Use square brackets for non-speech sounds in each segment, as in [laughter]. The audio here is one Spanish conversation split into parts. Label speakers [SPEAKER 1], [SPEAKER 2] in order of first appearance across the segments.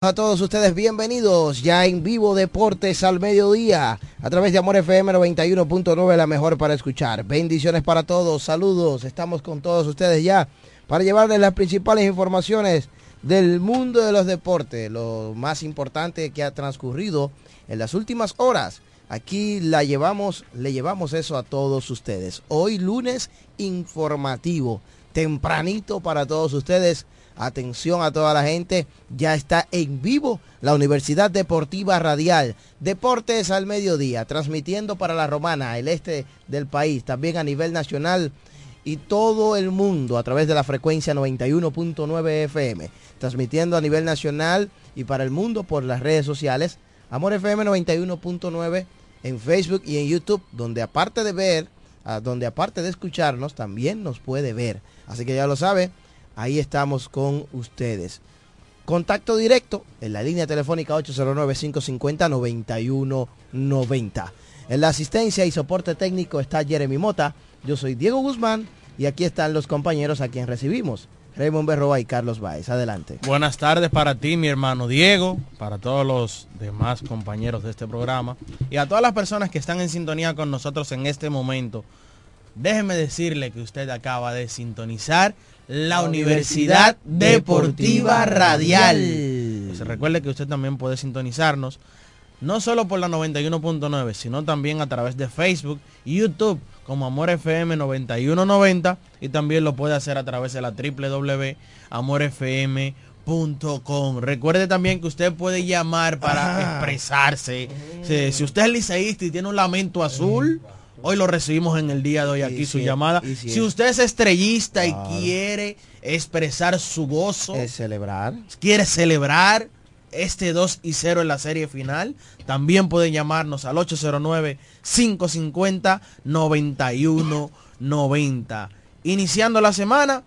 [SPEAKER 1] A todos ustedes bienvenidos ya en vivo Deportes al mediodía a través de Amor FM 91.9 la mejor para escuchar. Bendiciones para todos, saludos, estamos con todos ustedes ya para llevarles las principales informaciones del mundo de los deportes, lo más importante que ha transcurrido en las últimas horas. Aquí la llevamos, le llevamos eso a todos ustedes. Hoy lunes informativo, tempranito para todos ustedes Atención a toda la gente, ya está en vivo la Universidad Deportiva Radial, Deportes al Mediodía, transmitiendo para la Romana, el este del país, también a nivel nacional y todo el mundo a través de la frecuencia 91.9 FM, transmitiendo a nivel nacional y para el mundo por las redes sociales, Amor FM 91.9 en Facebook y en YouTube, donde aparte de ver, ah, donde aparte de escucharnos, también nos puede ver. Así que ya lo sabe, Ahí estamos con ustedes. Contacto directo en la línea telefónica 809-550-9190. En la asistencia y soporte técnico está Jeremy Mota. Yo soy Diego Guzmán y aquí están los compañeros a quien recibimos. Raymond Berroa y Carlos Baez. Adelante.
[SPEAKER 2] Buenas tardes para ti, mi hermano Diego, para todos los demás compañeros de este programa y a todas las personas que están en sintonía con nosotros en este momento. Déjeme decirle que usted acaba de sintonizar la Universidad Deportiva Radial. Pues recuerde que usted también puede sintonizarnos no solo por la 91.9, sino también a través de Facebook y YouTube como Amor FM 9190 y también lo puede hacer a través de la www.amorfm.com. Recuerde también que usted puede llamar para expresarse. Si, si, usted es liceísta y tiene un lamento azul, Hoy lo recibimos en el día de hoy aquí su llamada. Si, usted es estrellista y quiere expresar su gozo,
[SPEAKER 1] celebrar,
[SPEAKER 2] quiere celebrar este 2 y 0 en la serie final, también puede llamarnos al 809 550 9190. Iniciando la semana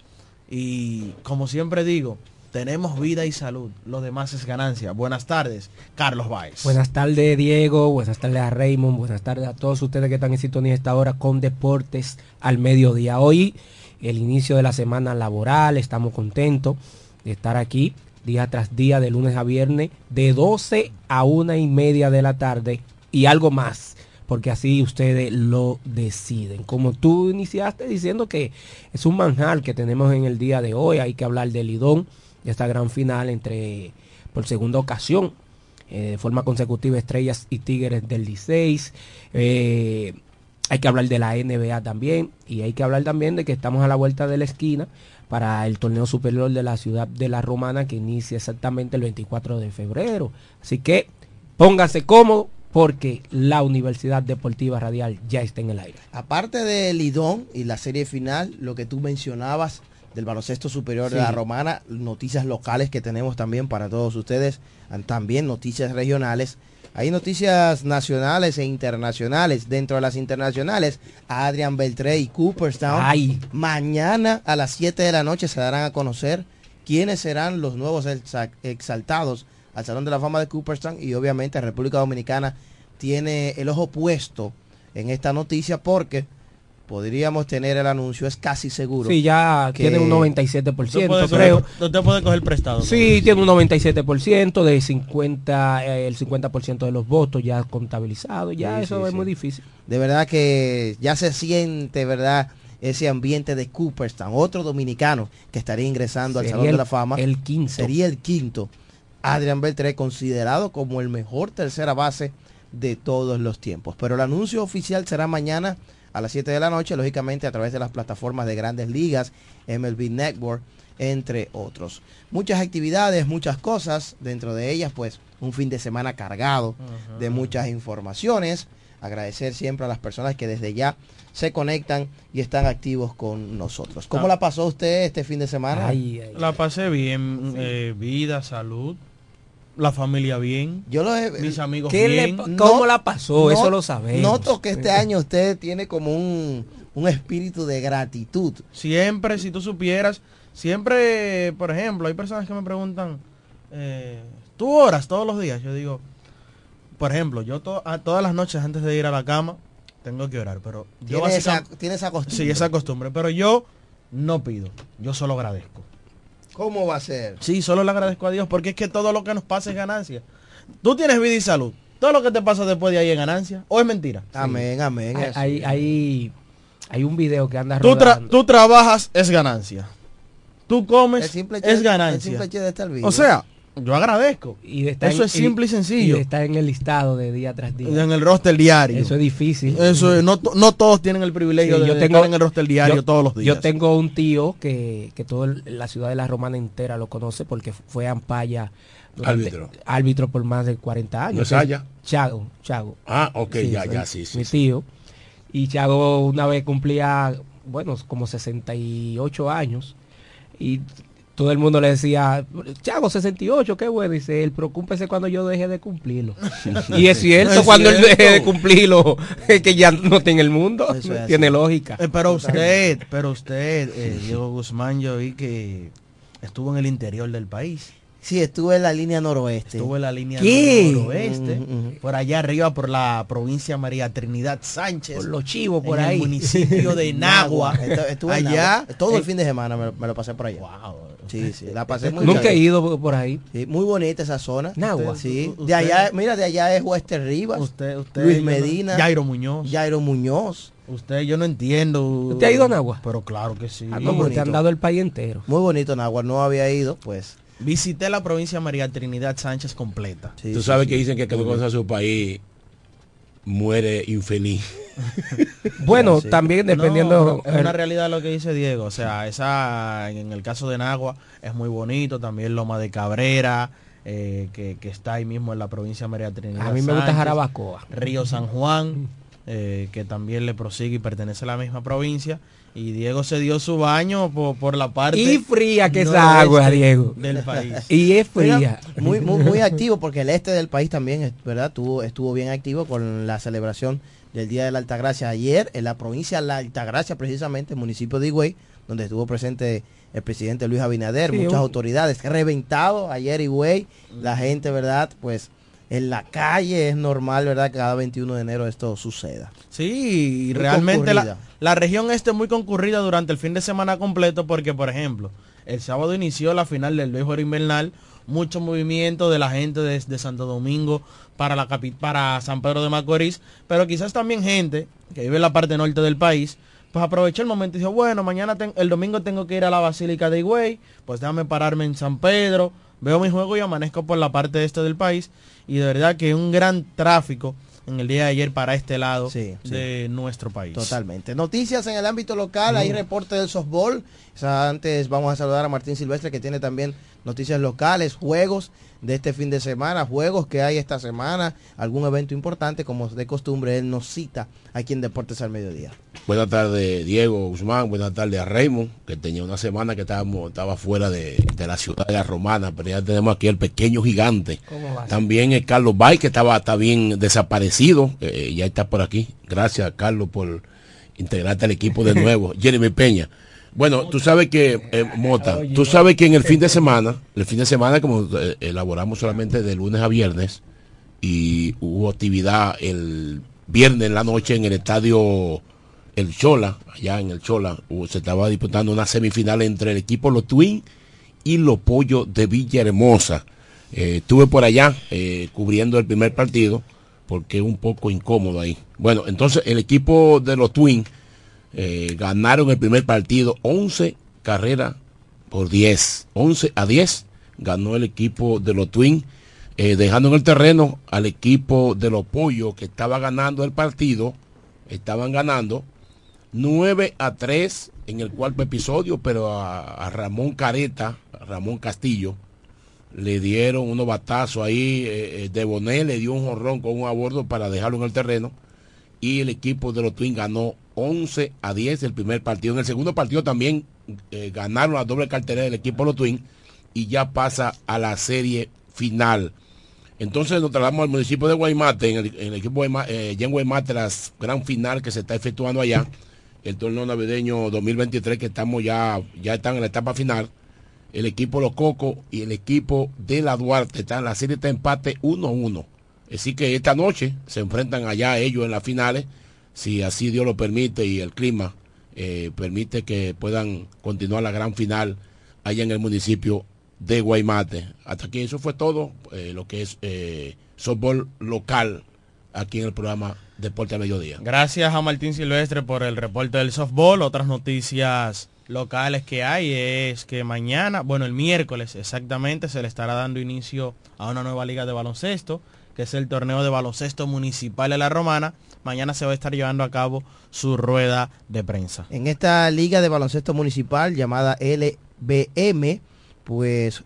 [SPEAKER 2] y como siempre digo, tenemos vida y salud. Lo demás es ganancia. Buenas tardes, Carlos Baez.
[SPEAKER 3] Buenas tardes, Diego. Buenas tardes a Raymond. Buenas tardes a todos ustedes que están en sintonía esta hora con Deportes al mediodía. Hoy, el inicio de la semana laboral. Estamos contentos de estar aquí día tras día, de lunes a viernes, de 12 a una y media de la tarde y algo más porque así ustedes lo deciden. Como tú iniciaste diciendo que es un manjar que tenemos en el día de hoy, hay que hablar del Lidón, esta gran final entre, por segunda ocasión, eh, de forma consecutiva, Estrellas y Tigres del 16. Eh, hay que hablar de la NBA también y hay que hablar también de que estamos a la vuelta de la esquina para el torneo superior de la ciudad de la Romana que inicia exactamente el 24 de febrero. Así que póngase cómodo porque la Universidad Deportiva Radial ya está en el aire.
[SPEAKER 1] Aparte de Lidón y la serie final, lo que tú mencionabas del baloncesto superior de la romana, noticias locales que tenemos también para todos ustedes, también noticias regionales. Hay noticias nacionales e internacionales. Dentro de las internacionales, Adrian Beltré y Cooperstown. Mañana a las 7 de la noche se darán a conocer quiénes serán los nuevos exaltados al Salón de la Fama de Cooperstown. Y obviamente República Dominicana tiene el ojo puesto en esta noticia porque podríamos tener el anuncio, es casi seguro.
[SPEAKER 3] Sí, ya tiene un 97%, creo.
[SPEAKER 2] Usted puede coger prestado.
[SPEAKER 3] Sí, tiene un 97% de 50, eh, el 50% de los votos ya contabilizados, ya eso es muy difícil.
[SPEAKER 1] De verdad que ya se siente, ¿verdad? Ese ambiente de Cooperstown, otro dominicano que estaría ingresando al Salón de la Fama.
[SPEAKER 3] El quinto.
[SPEAKER 1] Sería el quinto. Adrián Beltré, considerado como el mejor tercera base de todos los tiempos. Pero el anuncio oficial será mañana a las 7 de la noche, lógicamente a través de las plataformas de grandes ligas, MLB Network, entre otros. Muchas actividades, muchas cosas, dentro de ellas pues un fin de semana cargado de muchas informaciones. Agradecer siempre a las personas que desde ya se conectan y están activos con nosotros. ¿Cómo ah. la pasó usted este fin de semana?
[SPEAKER 2] la pasé bien, eh, vida, salud, la familia bien.
[SPEAKER 1] Yo lo he,
[SPEAKER 2] mis amigos bien.
[SPEAKER 3] ¿Cómo la pasó? Eso lo sabemos.
[SPEAKER 1] Noto que este año usted tiene como un, un espíritu de gratitud.
[SPEAKER 2] Siempre, si tú supieras, siempre, por ejemplo, hay personas que me preguntan, eh, ¿tú oras todos los días? Yo digo, por ejemplo, yo todas las noches antes de ir a la cama tengo que orar, pero yo
[SPEAKER 1] ¿Tiene esa, ¿Tiene esa costumbre?
[SPEAKER 2] Sí, esa costumbre, pero yo no pido, yo solo agradezco.
[SPEAKER 1] ¿Cómo va a ser?
[SPEAKER 2] Sí, solo le agradezco a Dios porque es que todo lo que nos pasa es ganancia. Tú tienes vida y salud. Todo lo que te pasa después de ahí es ganancia. ¿O es mentira?
[SPEAKER 1] Amén, amén.
[SPEAKER 3] Hay, hay, hay, hay un video que anda
[SPEAKER 2] Tú, tra- tú trabajas, es ganancia. Tú comes,
[SPEAKER 1] El simple hecho
[SPEAKER 2] es
[SPEAKER 1] de-
[SPEAKER 2] ganancia.
[SPEAKER 1] el simple de estar vivo.
[SPEAKER 2] O sea, yo agradezco.
[SPEAKER 3] y de estar
[SPEAKER 2] Eso
[SPEAKER 3] en-
[SPEAKER 2] es simple y sencillo.
[SPEAKER 3] de estar en el listado de día tras día.
[SPEAKER 2] En el roster diario.
[SPEAKER 3] Eso es difícil.
[SPEAKER 2] Eso es- no, no todos tienen el privilegio
[SPEAKER 3] Sí,
[SPEAKER 2] de
[SPEAKER 3] yo
[SPEAKER 2] estar
[SPEAKER 3] tengo-
[SPEAKER 2] en el roster diario
[SPEAKER 3] yo-
[SPEAKER 2] todos los días.
[SPEAKER 3] Yo tengo un tío que, que toda la ciudad de la Romana entera lo conoce porque fue ampaya durante-
[SPEAKER 4] Árbitro.
[SPEAKER 3] árbitro por más de 40 años.
[SPEAKER 4] ¿No es Haya?
[SPEAKER 3] Chago, Chago.
[SPEAKER 4] Ah, ok, ya, ya, sí, sí.
[SPEAKER 3] Mi
[SPEAKER 4] sí.
[SPEAKER 3] tío. Y Chago una vez cumplía, bueno, como 68 años. Y todo el mundo le decía, Chago, 68, qué bueno. Dice, él, preocúpese cuando yo deje de cumplirlo. [laughs] y es cierto,
[SPEAKER 2] Es
[SPEAKER 3] cuando él
[SPEAKER 2] cierto.
[SPEAKER 3] deje de cumplirlo, [laughs] es que ya no tiene el mundo. Tiene
[SPEAKER 1] así.
[SPEAKER 3] lógica.
[SPEAKER 2] Eh, pero usted, pero usted, eh, Diego Guzmán, yo vi que estuvo en el interior del país.
[SPEAKER 1] Sí, estuve en la línea noroeste.
[SPEAKER 2] Estuvo en la línea
[SPEAKER 3] ¿Qué?
[SPEAKER 2] noroeste,
[SPEAKER 1] Ujú, ujú.
[SPEAKER 2] por allá arriba por la provincia María Trinidad Sánchez.
[SPEAKER 3] Por los chivos por
[SPEAKER 2] en
[SPEAKER 3] ahí.
[SPEAKER 2] el municipio de [laughs] Nagua.
[SPEAKER 1] Estu- Estuve en
[SPEAKER 2] allá.
[SPEAKER 1] Nagua. Todo el fin de semana me, lo- me lo pasé por allá.
[SPEAKER 2] Wow.
[SPEAKER 1] Sí, sí, la pasé muy
[SPEAKER 3] Nunca he ido por ahí.
[SPEAKER 1] Sí, muy bonita esa zona.
[SPEAKER 3] Nagua.
[SPEAKER 1] Sí.
[SPEAKER 2] Usted-
[SPEAKER 1] De allá, mira, de allá es Wester Rivas,
[SPEAKER 2] Usted, usted,
[SPEAKER 1] Luis
[SPEAKER 2] yo no-
[SPEAKER 1] Medina,
[SPEAKER 2] Jairo Muñoz.
[SPEAKER 1] Jairo Muñoz.
[SPEAKER 2] Usted, yo no entiendo.
[SPEAKER 3] ¿Usted ha ido a Nagua?
[SPEAKER 2] Pero claro que sí.
[SPEAKER 3] Ah, porque te han dado el país entero.
[SPEAKER 1] Muy bonito Nagua, no había ido, pues.
[SPEAKER 2] Visité la provincia de María Trinidad Sánchez completa.
[SPEAKER 1] sí,
[SPEAKER 4] Tú sabes
[SPEAKER 1] sí.
[SPEAKER 4] que dicen que el que no conoce a su país muere infeliz.
[SPEAKER 3] Bueno,
[SPEAKER 1] Sí.
[SPEAKER 3] también
[SPEAKER 2] No,
[SPEAKER 3] dependiendo...
[SPEAKER 2] es una realidad lo que dice Diego. O sea, esa en el caso de Nagua es muy bonito. También Loma de Cabrera, eh, que, que está ahí mismo en la provincia de María Trinidad.
[SPEAKER 3] a mí me gusta. Jarabacoa.
[SPEAKER 2] Río San Juan, eh, que también le prosigue y pertenece a la misma provincia. Y Diego se dio su baño por, por la parte
[SPEAKER 3] Y fría que esa
[SPEAKER 2] noroeste
[SPEAKER 3] agua, Diego.
[SPEAKER 2] del país.
[SPEAKER 3] Y es fría.
[SPEAKER 1] Muy, muy, muy activo porque el este del país también, es- ¿verdad? Estuvo, estuvo bien activo con la celebración del Día de la Altagracia ayer en la provincia de La Altagracia, precisamente, municipio de Higüey, donde estuvo presente el presidente Luis Abinader,
[SPEAKER 3] Sí,
[SPEAKER 1] muchas
[SPEAKER 3] un-
[SPEAKER 1] autoridades, reventado ayer Higüey, la gente, ¿verdad? Pues en la calle es normal, ¿verdad? Que cada 21 de enero esto suceda.
[SPEAKER 2] Sí, y realmente la, la región este es muy concurrida durante el fin de semana completo porque, por ejemplo, el sábado inició la final del béisbol invernal, mucho movimiento de la gente desde Santo Domingo para, la capi- para San Pedro de Macorís, pero quizás también gente que vive en la parte norte del país, pues aprovechó el momento y dijo, bueno, mañana ten- el domingo tengo que ir a la Basílica de Higüey, pues déjame pararme en San Pedro, veo mi juego y amanezco por la parte este del país, y de verdad que un gran tráfico en el día de ayer para este lado
[SPEAKER 1] Sí, sí.
[SPEAKER 2] de nuestro país.
[SPEAKER 1] Totalmente. Noticias en el ámbito local, hay reporte del softball. O sea, antes vamos a saludar a Martín Silvestre que tiene también noticias locales, juegos de este fin de semana, juegos que hay esta semana, algún evento importante, como de costumbre, él nos cita aquí en Deportes al Mediodía.
[SPEAKER 4] Buenas tardes, Diego Guzmán. Buenas tardes a Raymond, que tenía una semana que estábamos, estaba fuera de, de la ciudad de la Romana, pero ya tenemos aquí el pequeño gigante. También el Carlos Bay, que estaba está bien desaparecido, eh, ya está por aquí. Gracias, Carlos, por integrarte al equipo de [laughs] nuevo. Jeremy Peña. Bueno, tú sabes que, eh, Mota, tú sabes que en el fin de semana, el fin de semana como eh, elaboramos solamente de lunes a viernes y hubo actividad el viernes en la noche en el estadio El Chola, allá en el Chola, se estaba disputando una semifinal entre el equipo Los Twins y los Pollos de Villahermosa. Eh, estuve por allá eh, cubriendo el primer partido porque es un poco incómodo ahí. Bueno, entonces el equipo de los Twins eh, ganaron el primer partido 11 carreras por 10. 11 a 10 ganó el equipo de los Twins, eh, dejando en el terreno al equipo de los Pollos que estaba ganando el partido. Estaban ganando 9 a 3 en el cuarto episodio, pero a, Ramón Careta, a Ramón Castillo, le dieron unos batazos ahí. eh, de Bonet le dio un jorrón con un abordo para dejarlo en el terreno. Y el equipo de los Twins ganó 11 a 10 el primer partido. En el segundo partido también eh, ganaron la doble cartera del equipo los Twins y ya pasa a la serie final. Entonces nos trasladamos al municipio de Guaymate, en el, equipo de eh, Guaymate, la gran final que se está efectuando allá, el torneo navideño 2023 que estamos ya, ya están en la etapa final. El equipo Los Cocos y el equipo de la Duarte están, la serie está empate 1-1. Así que esta noche se enfrentan allá ellos en las finales, si así Dios lo permite y el clima eh, permite que puedan continuar la gran final allá en el municipio de Guaymate. Hasta aquí eso fue todo, eh, lo que es eh, softball local aquí en el programa Deporte a Mediodía.
[SPEAKER 2] Gracias a Martín Silvestre por el reporte del softball. Otras noticias locales que hay es que mañana, bueno, el miércoles exactamente, se le estará dando inicio a una nueva liga de baloncesto, que es el torneo de baloncesto municipal de la Romana. Mañana se va a estar llevando a cabo su rueda de prensa.
[SPEAKER 1] En esta liga de baloncesto municipal llamada LBM, pues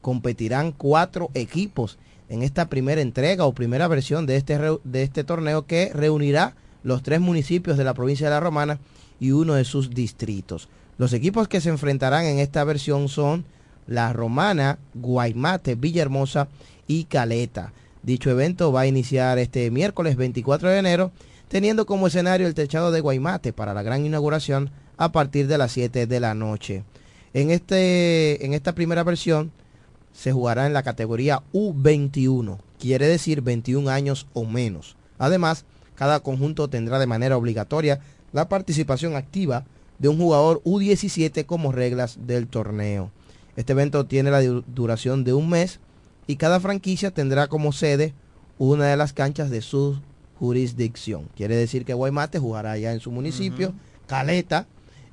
[SPEAKER 1] competirán cuatro equipos en esta primera entrega o primera versión de este, de este torneo que reunirá los tres municipios de la provincia de La Romana y uno de sus distritos. Los equipos que se enfrentarán en esta versión son La Romana, Guaymate, Villahermosa y Caleta. Dicho evento va a iniciar este miércoles 24 de enero, teniendo como escenario el techado de Guaymate para la gran inauguración a partir de las 7 de la noche. En, este, en esta primera versión se jugará en la categoría U21, quiere decir 21 años o menos. Además, cada conjunto tendrá de manera obligatoria la participación activa de un jugador U17 como reglas del torneo. Este evento tiene la duración de un mes y cada franquicia tendrá como sede una de las canchas de su jurisdicción. Quiere decir que Guaymate jugará ya en su municipio, Caleta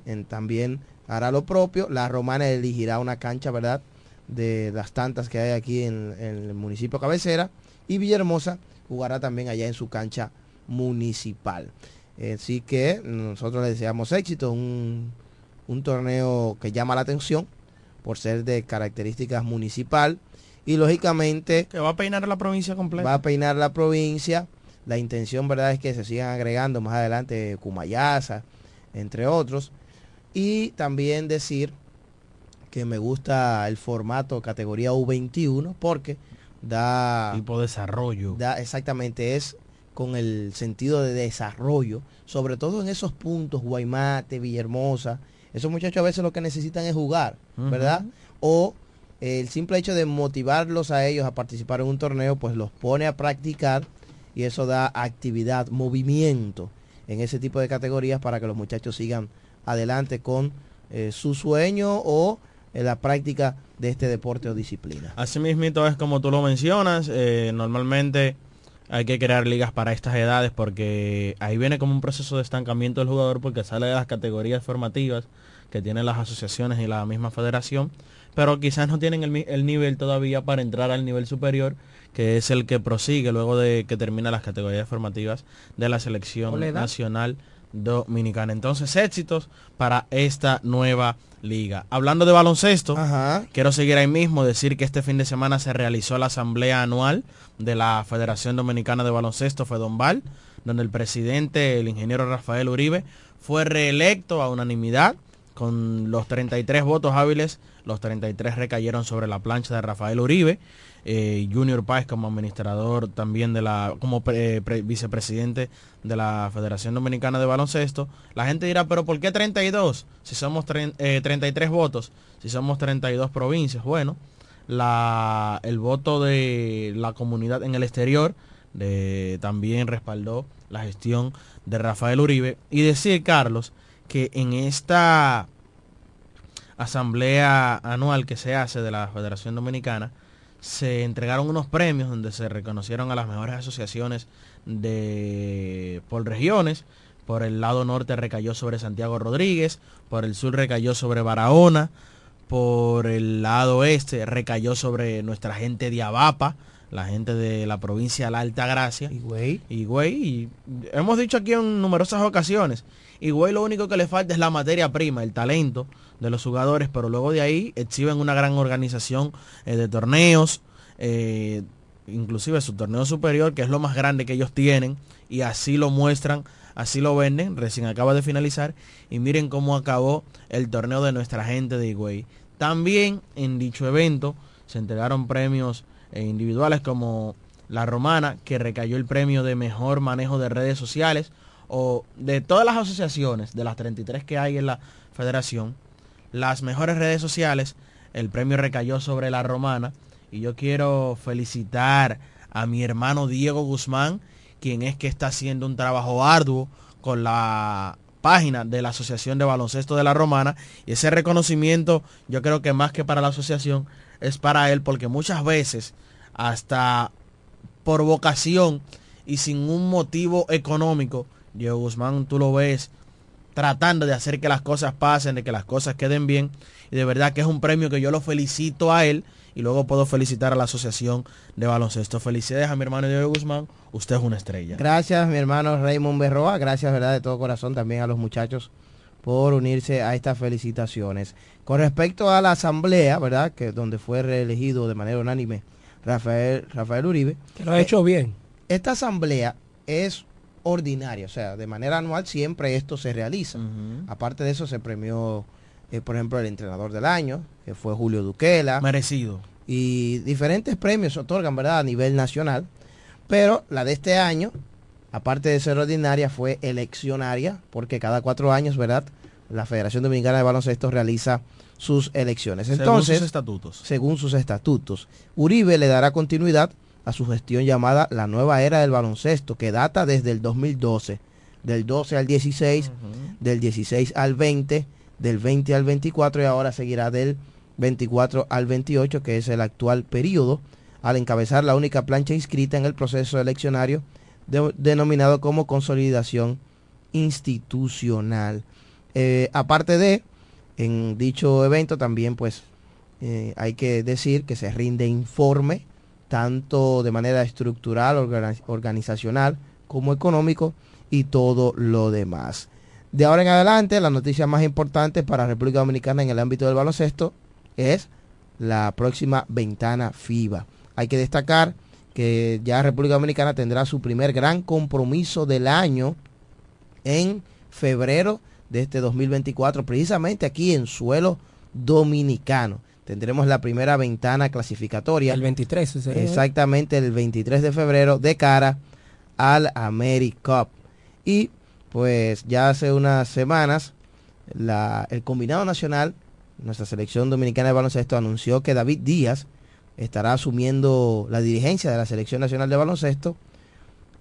[SPEAKER 1] en, también hará lo propio, la Romana elegirá una cancha, ¿verdad? de las tantas que hay aquí en, el municipio cabecera y Villahermosa jugará también allá en su cancha municipal. Así que nosotros le deseamos éxito, un, un torneo que llama la atención por ser de características municipal y lógicamente
[SPEAKER 2] que va a peinar la provincia completa.
[SPEAKER 1] Va a peinar la provincia. La intención, verdad, es que se sigan agregando más adelante Cumayasa, entre otros. Y también decir que me gusta el formato categoría U21 porque da...
[SPEAKER 2] Tipo desarrollo.
[SPEAKER 1] Da, exactamente, es con el sentido de desarrollo, sobre todo en esos puntos, Guaymate, Villahermosa. Esos muchachos a veces lo que necesitan es jugar, ¿verdad? O el simple hecho de motivarlos a ellos a participar en un torneo, pues los pone a practicar y eso da actividad, movimiento en ese tipo de categorías para que los muchachos sigan adelante con eh, su sueño o en la práctica de este deporte o disciplina.
[SPEAKER 2] Así mismo es como tú lo mencionas, eh, normalmente hay que crear ligas para estas edades porque ahí viene como un proceso de estancamiento del jugador porque sale de las categorías formativas que tienen las asociaciones y la misma federación, pero quizás no tienen el, nivel todavía para entrar al nivel superior, que es el que prosigue luego de que termina las categorías formativas de la selección nacional dominicana. Entonces, éxitos para esta nueva liga. Hablando de baloncesto, quiero seguir ahí mismo, decir que este fin de semana se realizó la asamblea anual de la Federación Dominicana de Baloncesto, FEDOMBAL, donde el presidente, el ingeniero Rafael Uribe, fue reelecto a unanimidad con los 33 votos hábiles, los 33 recayeron sobre la plancha de Rafael Uribe. Eh, Junior Páez como administrador también de la, como vicepresidente de la Federación Dominicana de Baloncesto. La gente dirá, pero ¿por qué 32? Si somos 33 eh, votos, si somos 32 provincias. Bueno, la, el voto de la comunidad en el exterior también respaldó la gestión de Rafael Uribe. Y decir, Carlos, que en esta asamblea anual que se hace de la Federación Dominicana, se entregaron unos premios donde se reconocieron a las mejores asociaciones de por regiones. Por el lado norte recayó sobre Santiago Rodríguez, por el sur recayó sobre Barahona, por el lado este recayó sobre nuestra gente de Abapa, la gente de la provincia de la Alta Gracia.
[SPEAKER 1] Y güey.
[SPEAKER 2] Y güey, y hemos dicho aquí en numerosas ocasiones, y güey lo único que le falta es la materia prima, el talento de los jugadores, pero luego de ahí exhiben una gran organización eh, de torneos, eh, inclusive su torneo superior, que es lo más grande que ellos tienen, y así lo muestran, así lo venden, recién acaba de finalizar, y miren cómo acabó el torneo de nuestra gente de Higüey. También en dicho evento se entregaron premios eh, individuales como la romana, que recayó el premio de mejor manejo de redes sociales, o de todas las asociaciones, de las 33 que hay en la federación, las mejores redes sociales, el premio recayó sobre la romana. Y yo quiero felicitar a mi hermano Diego Guzmán, quien es que está haciendo un trabajo arduo con la página de la Asociación de Baloncesto de la Romana y ese reconocimiento yo creo que más que para la asociación es para él porque muchas veces hasta por vocación y sin un motivo económico, Diego Guzmán tú lo ves tratando de hacer que las cosas pasen, de que las cosas queden bien y de verdad que es un premio que yo lo felicito a él y luego puedo felicitar a la Asociación de Baloncesto. Felicidades a mi hermano Diego Guzmán, usted es una estrella.
[SPEAKER 1] Gracias mi hermano Raymond Berroa, gracias verdad de todo corazón también a los muchachos por unirse a estas felicitaciones. Con respecto a la asamblea, ¿verdad? Que donde fue reelegido de manera unánime Rafael, Rafael Uribe.
[SPEAKER 3] Que lo ha hecho bien.
[SPEAKER 1] Esta asamblea es ordinaria, o sea, de manera anual siempre esto se realiza. Aparte de eso se premió, eh, por ejemplo, el entrenador del año, que fue Julio Duquela.
[SPEAKER 2] Merecido.
[SPEAKER 1] y diferentes premios se otorgan, ¿verdad? A nivel nacional. Pero la de este año, aparte de ser ordinaria, fue eleccionaria, porque cada cuatro años, ¿verdad? La Federación Dominicana de Baloncesto realiza sus elecciones.
[SPEAKER 2] Según
[SPEAKER 1] Entonces,
[SPEAKER 2] sus estatutos.
[SPEAKER 1] según sus estatutos, Uribe le dará continuidad a su gestión llamada la nueva era del baloncesto, que data desde el 2012, del 12 al 16, del 16 al 20, del 20 al 24 y ahora seguirá del 24 al 28, que es el actual periodo, al encabezar la única plancha inscrita en el proceso eleccionario de- denominado como consolidación institucional. Eh, aparte de, en dicho evento también pues eh, hay que decir que se rinde informe tanto de manera estructural, organi- organizacional como económico y todo lo demás. De ahora en adelante, la noticia más importante para República Dominicana en el ámbito del baloncesto es la próxima ventana FIBA. Hay que destacar que ya República Dominicana tendrá su primer gran compromiso del año en febrero de este 2024, precisamente aquí en suelo dominicano. Tendremos la primera ventana clasificatoria.
[SPEAKER 3] El 23 ese-
[SPEAKER 1] Exactamente el 23 de febrero de cara al AmeriCup. Y pues ya hace unas semanas la- el combinado nacional, nuestra selección dominicana de baloncesto, anunció que David Díaz estará asumiendo la dirigencia de la selección nacional de baloncesto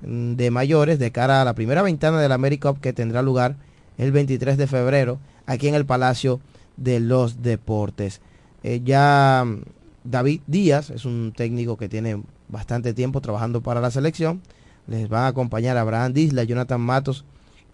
[SPEAKER 1] mm, de mayores de cara a la primera ventana del AmeriCup que tendrá lugar el 23 de febrero aquí en el Palacio de los Deportes. Eh, ya mm, David Díaz es un técnico que tiene bastante tiempo trabajando para la selección. Les van a acompañar Abraham Disla, Jonathan Matos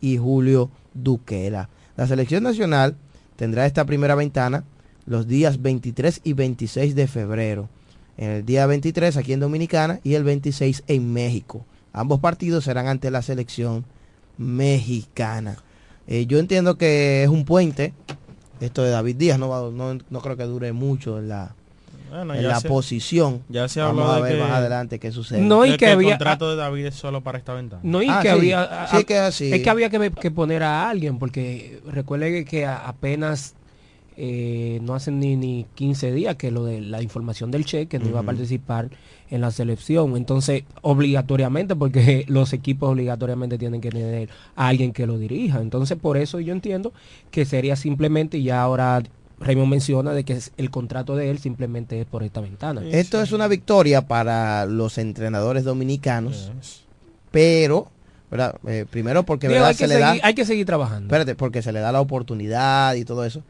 [SPEAKER 1] y Julio Duquela. La selección nacional tendrá esta primera ventana los días 23 y 26 de febrero. En el día 23 aquí en Dominicana y el 26 en México. Ambos partidos serán ante la selección mexicana. Eh, yo entiendo que es un puente. Esto de David Díaz no, va- no, no creo que dure mucho en la,
[SPEAKER 2] Bueno,
[SPEAKER 1] en
[SPEAKER 2] ya
[SPEAKER 1] la
[SPEAKER 2] se-
[SPEAKER 1] posición.
[SPEAKER 2] ya se
[SPEAKER 1] Vamos a
[SPEAKER 2] de
[SPEAKER 1] ver
[SPEAKER 2] que-
[SPEAKER 1] más adelante qué sucede.
[SPEAKER 3] No, y que
[SPEAKER 2] el
[SPEAKER 3] había-
[SPEAKER 2] contrato de David es solo para esta ventana.
[SPEAKER 3] No, y
[SPEAKER 1] Ah,
[SPEAKER 3] que
[SPEAKER 1] sí.
[SPEAKER 3] había...
[SPEAKER 1] Sí, que es así.
[SPEAKER 3] Es que había que, que poner a alguien, porque recuerde que a- apenas eh, no hacen ni, ni 15 días que lo de la información del Che, que no iba a participar en la selección. Entonces, obligatoriamente, porque [laughs] los equipos obligatoriamente tienen que tener a alguien que lo dirija. Entonces, por eso yo entiendo que sería simplemente, y ya ahora Raymond menciona de que es- el contrato de él simplemente es por esta ventana.
[SPEAKER 2] Sí.
[SPEAKER 1] Esto es una victoria para los entrenadores dominicanos,
[SPEAKER 2] Yes.
[SPEAKER 1] pero, ¿verdad? Eh, primero porque
[SPEAKER 3] Digo,
[SPEAKER 1] ¿verdad?
[SPEAKER 3] hay, que
[SPEAKER 1] se le da,
[SPEAKER 3] seguir, hay que seguir trabajando.
[SPEAKER 1] espérate, porque se le da la oportunidad y todo eso.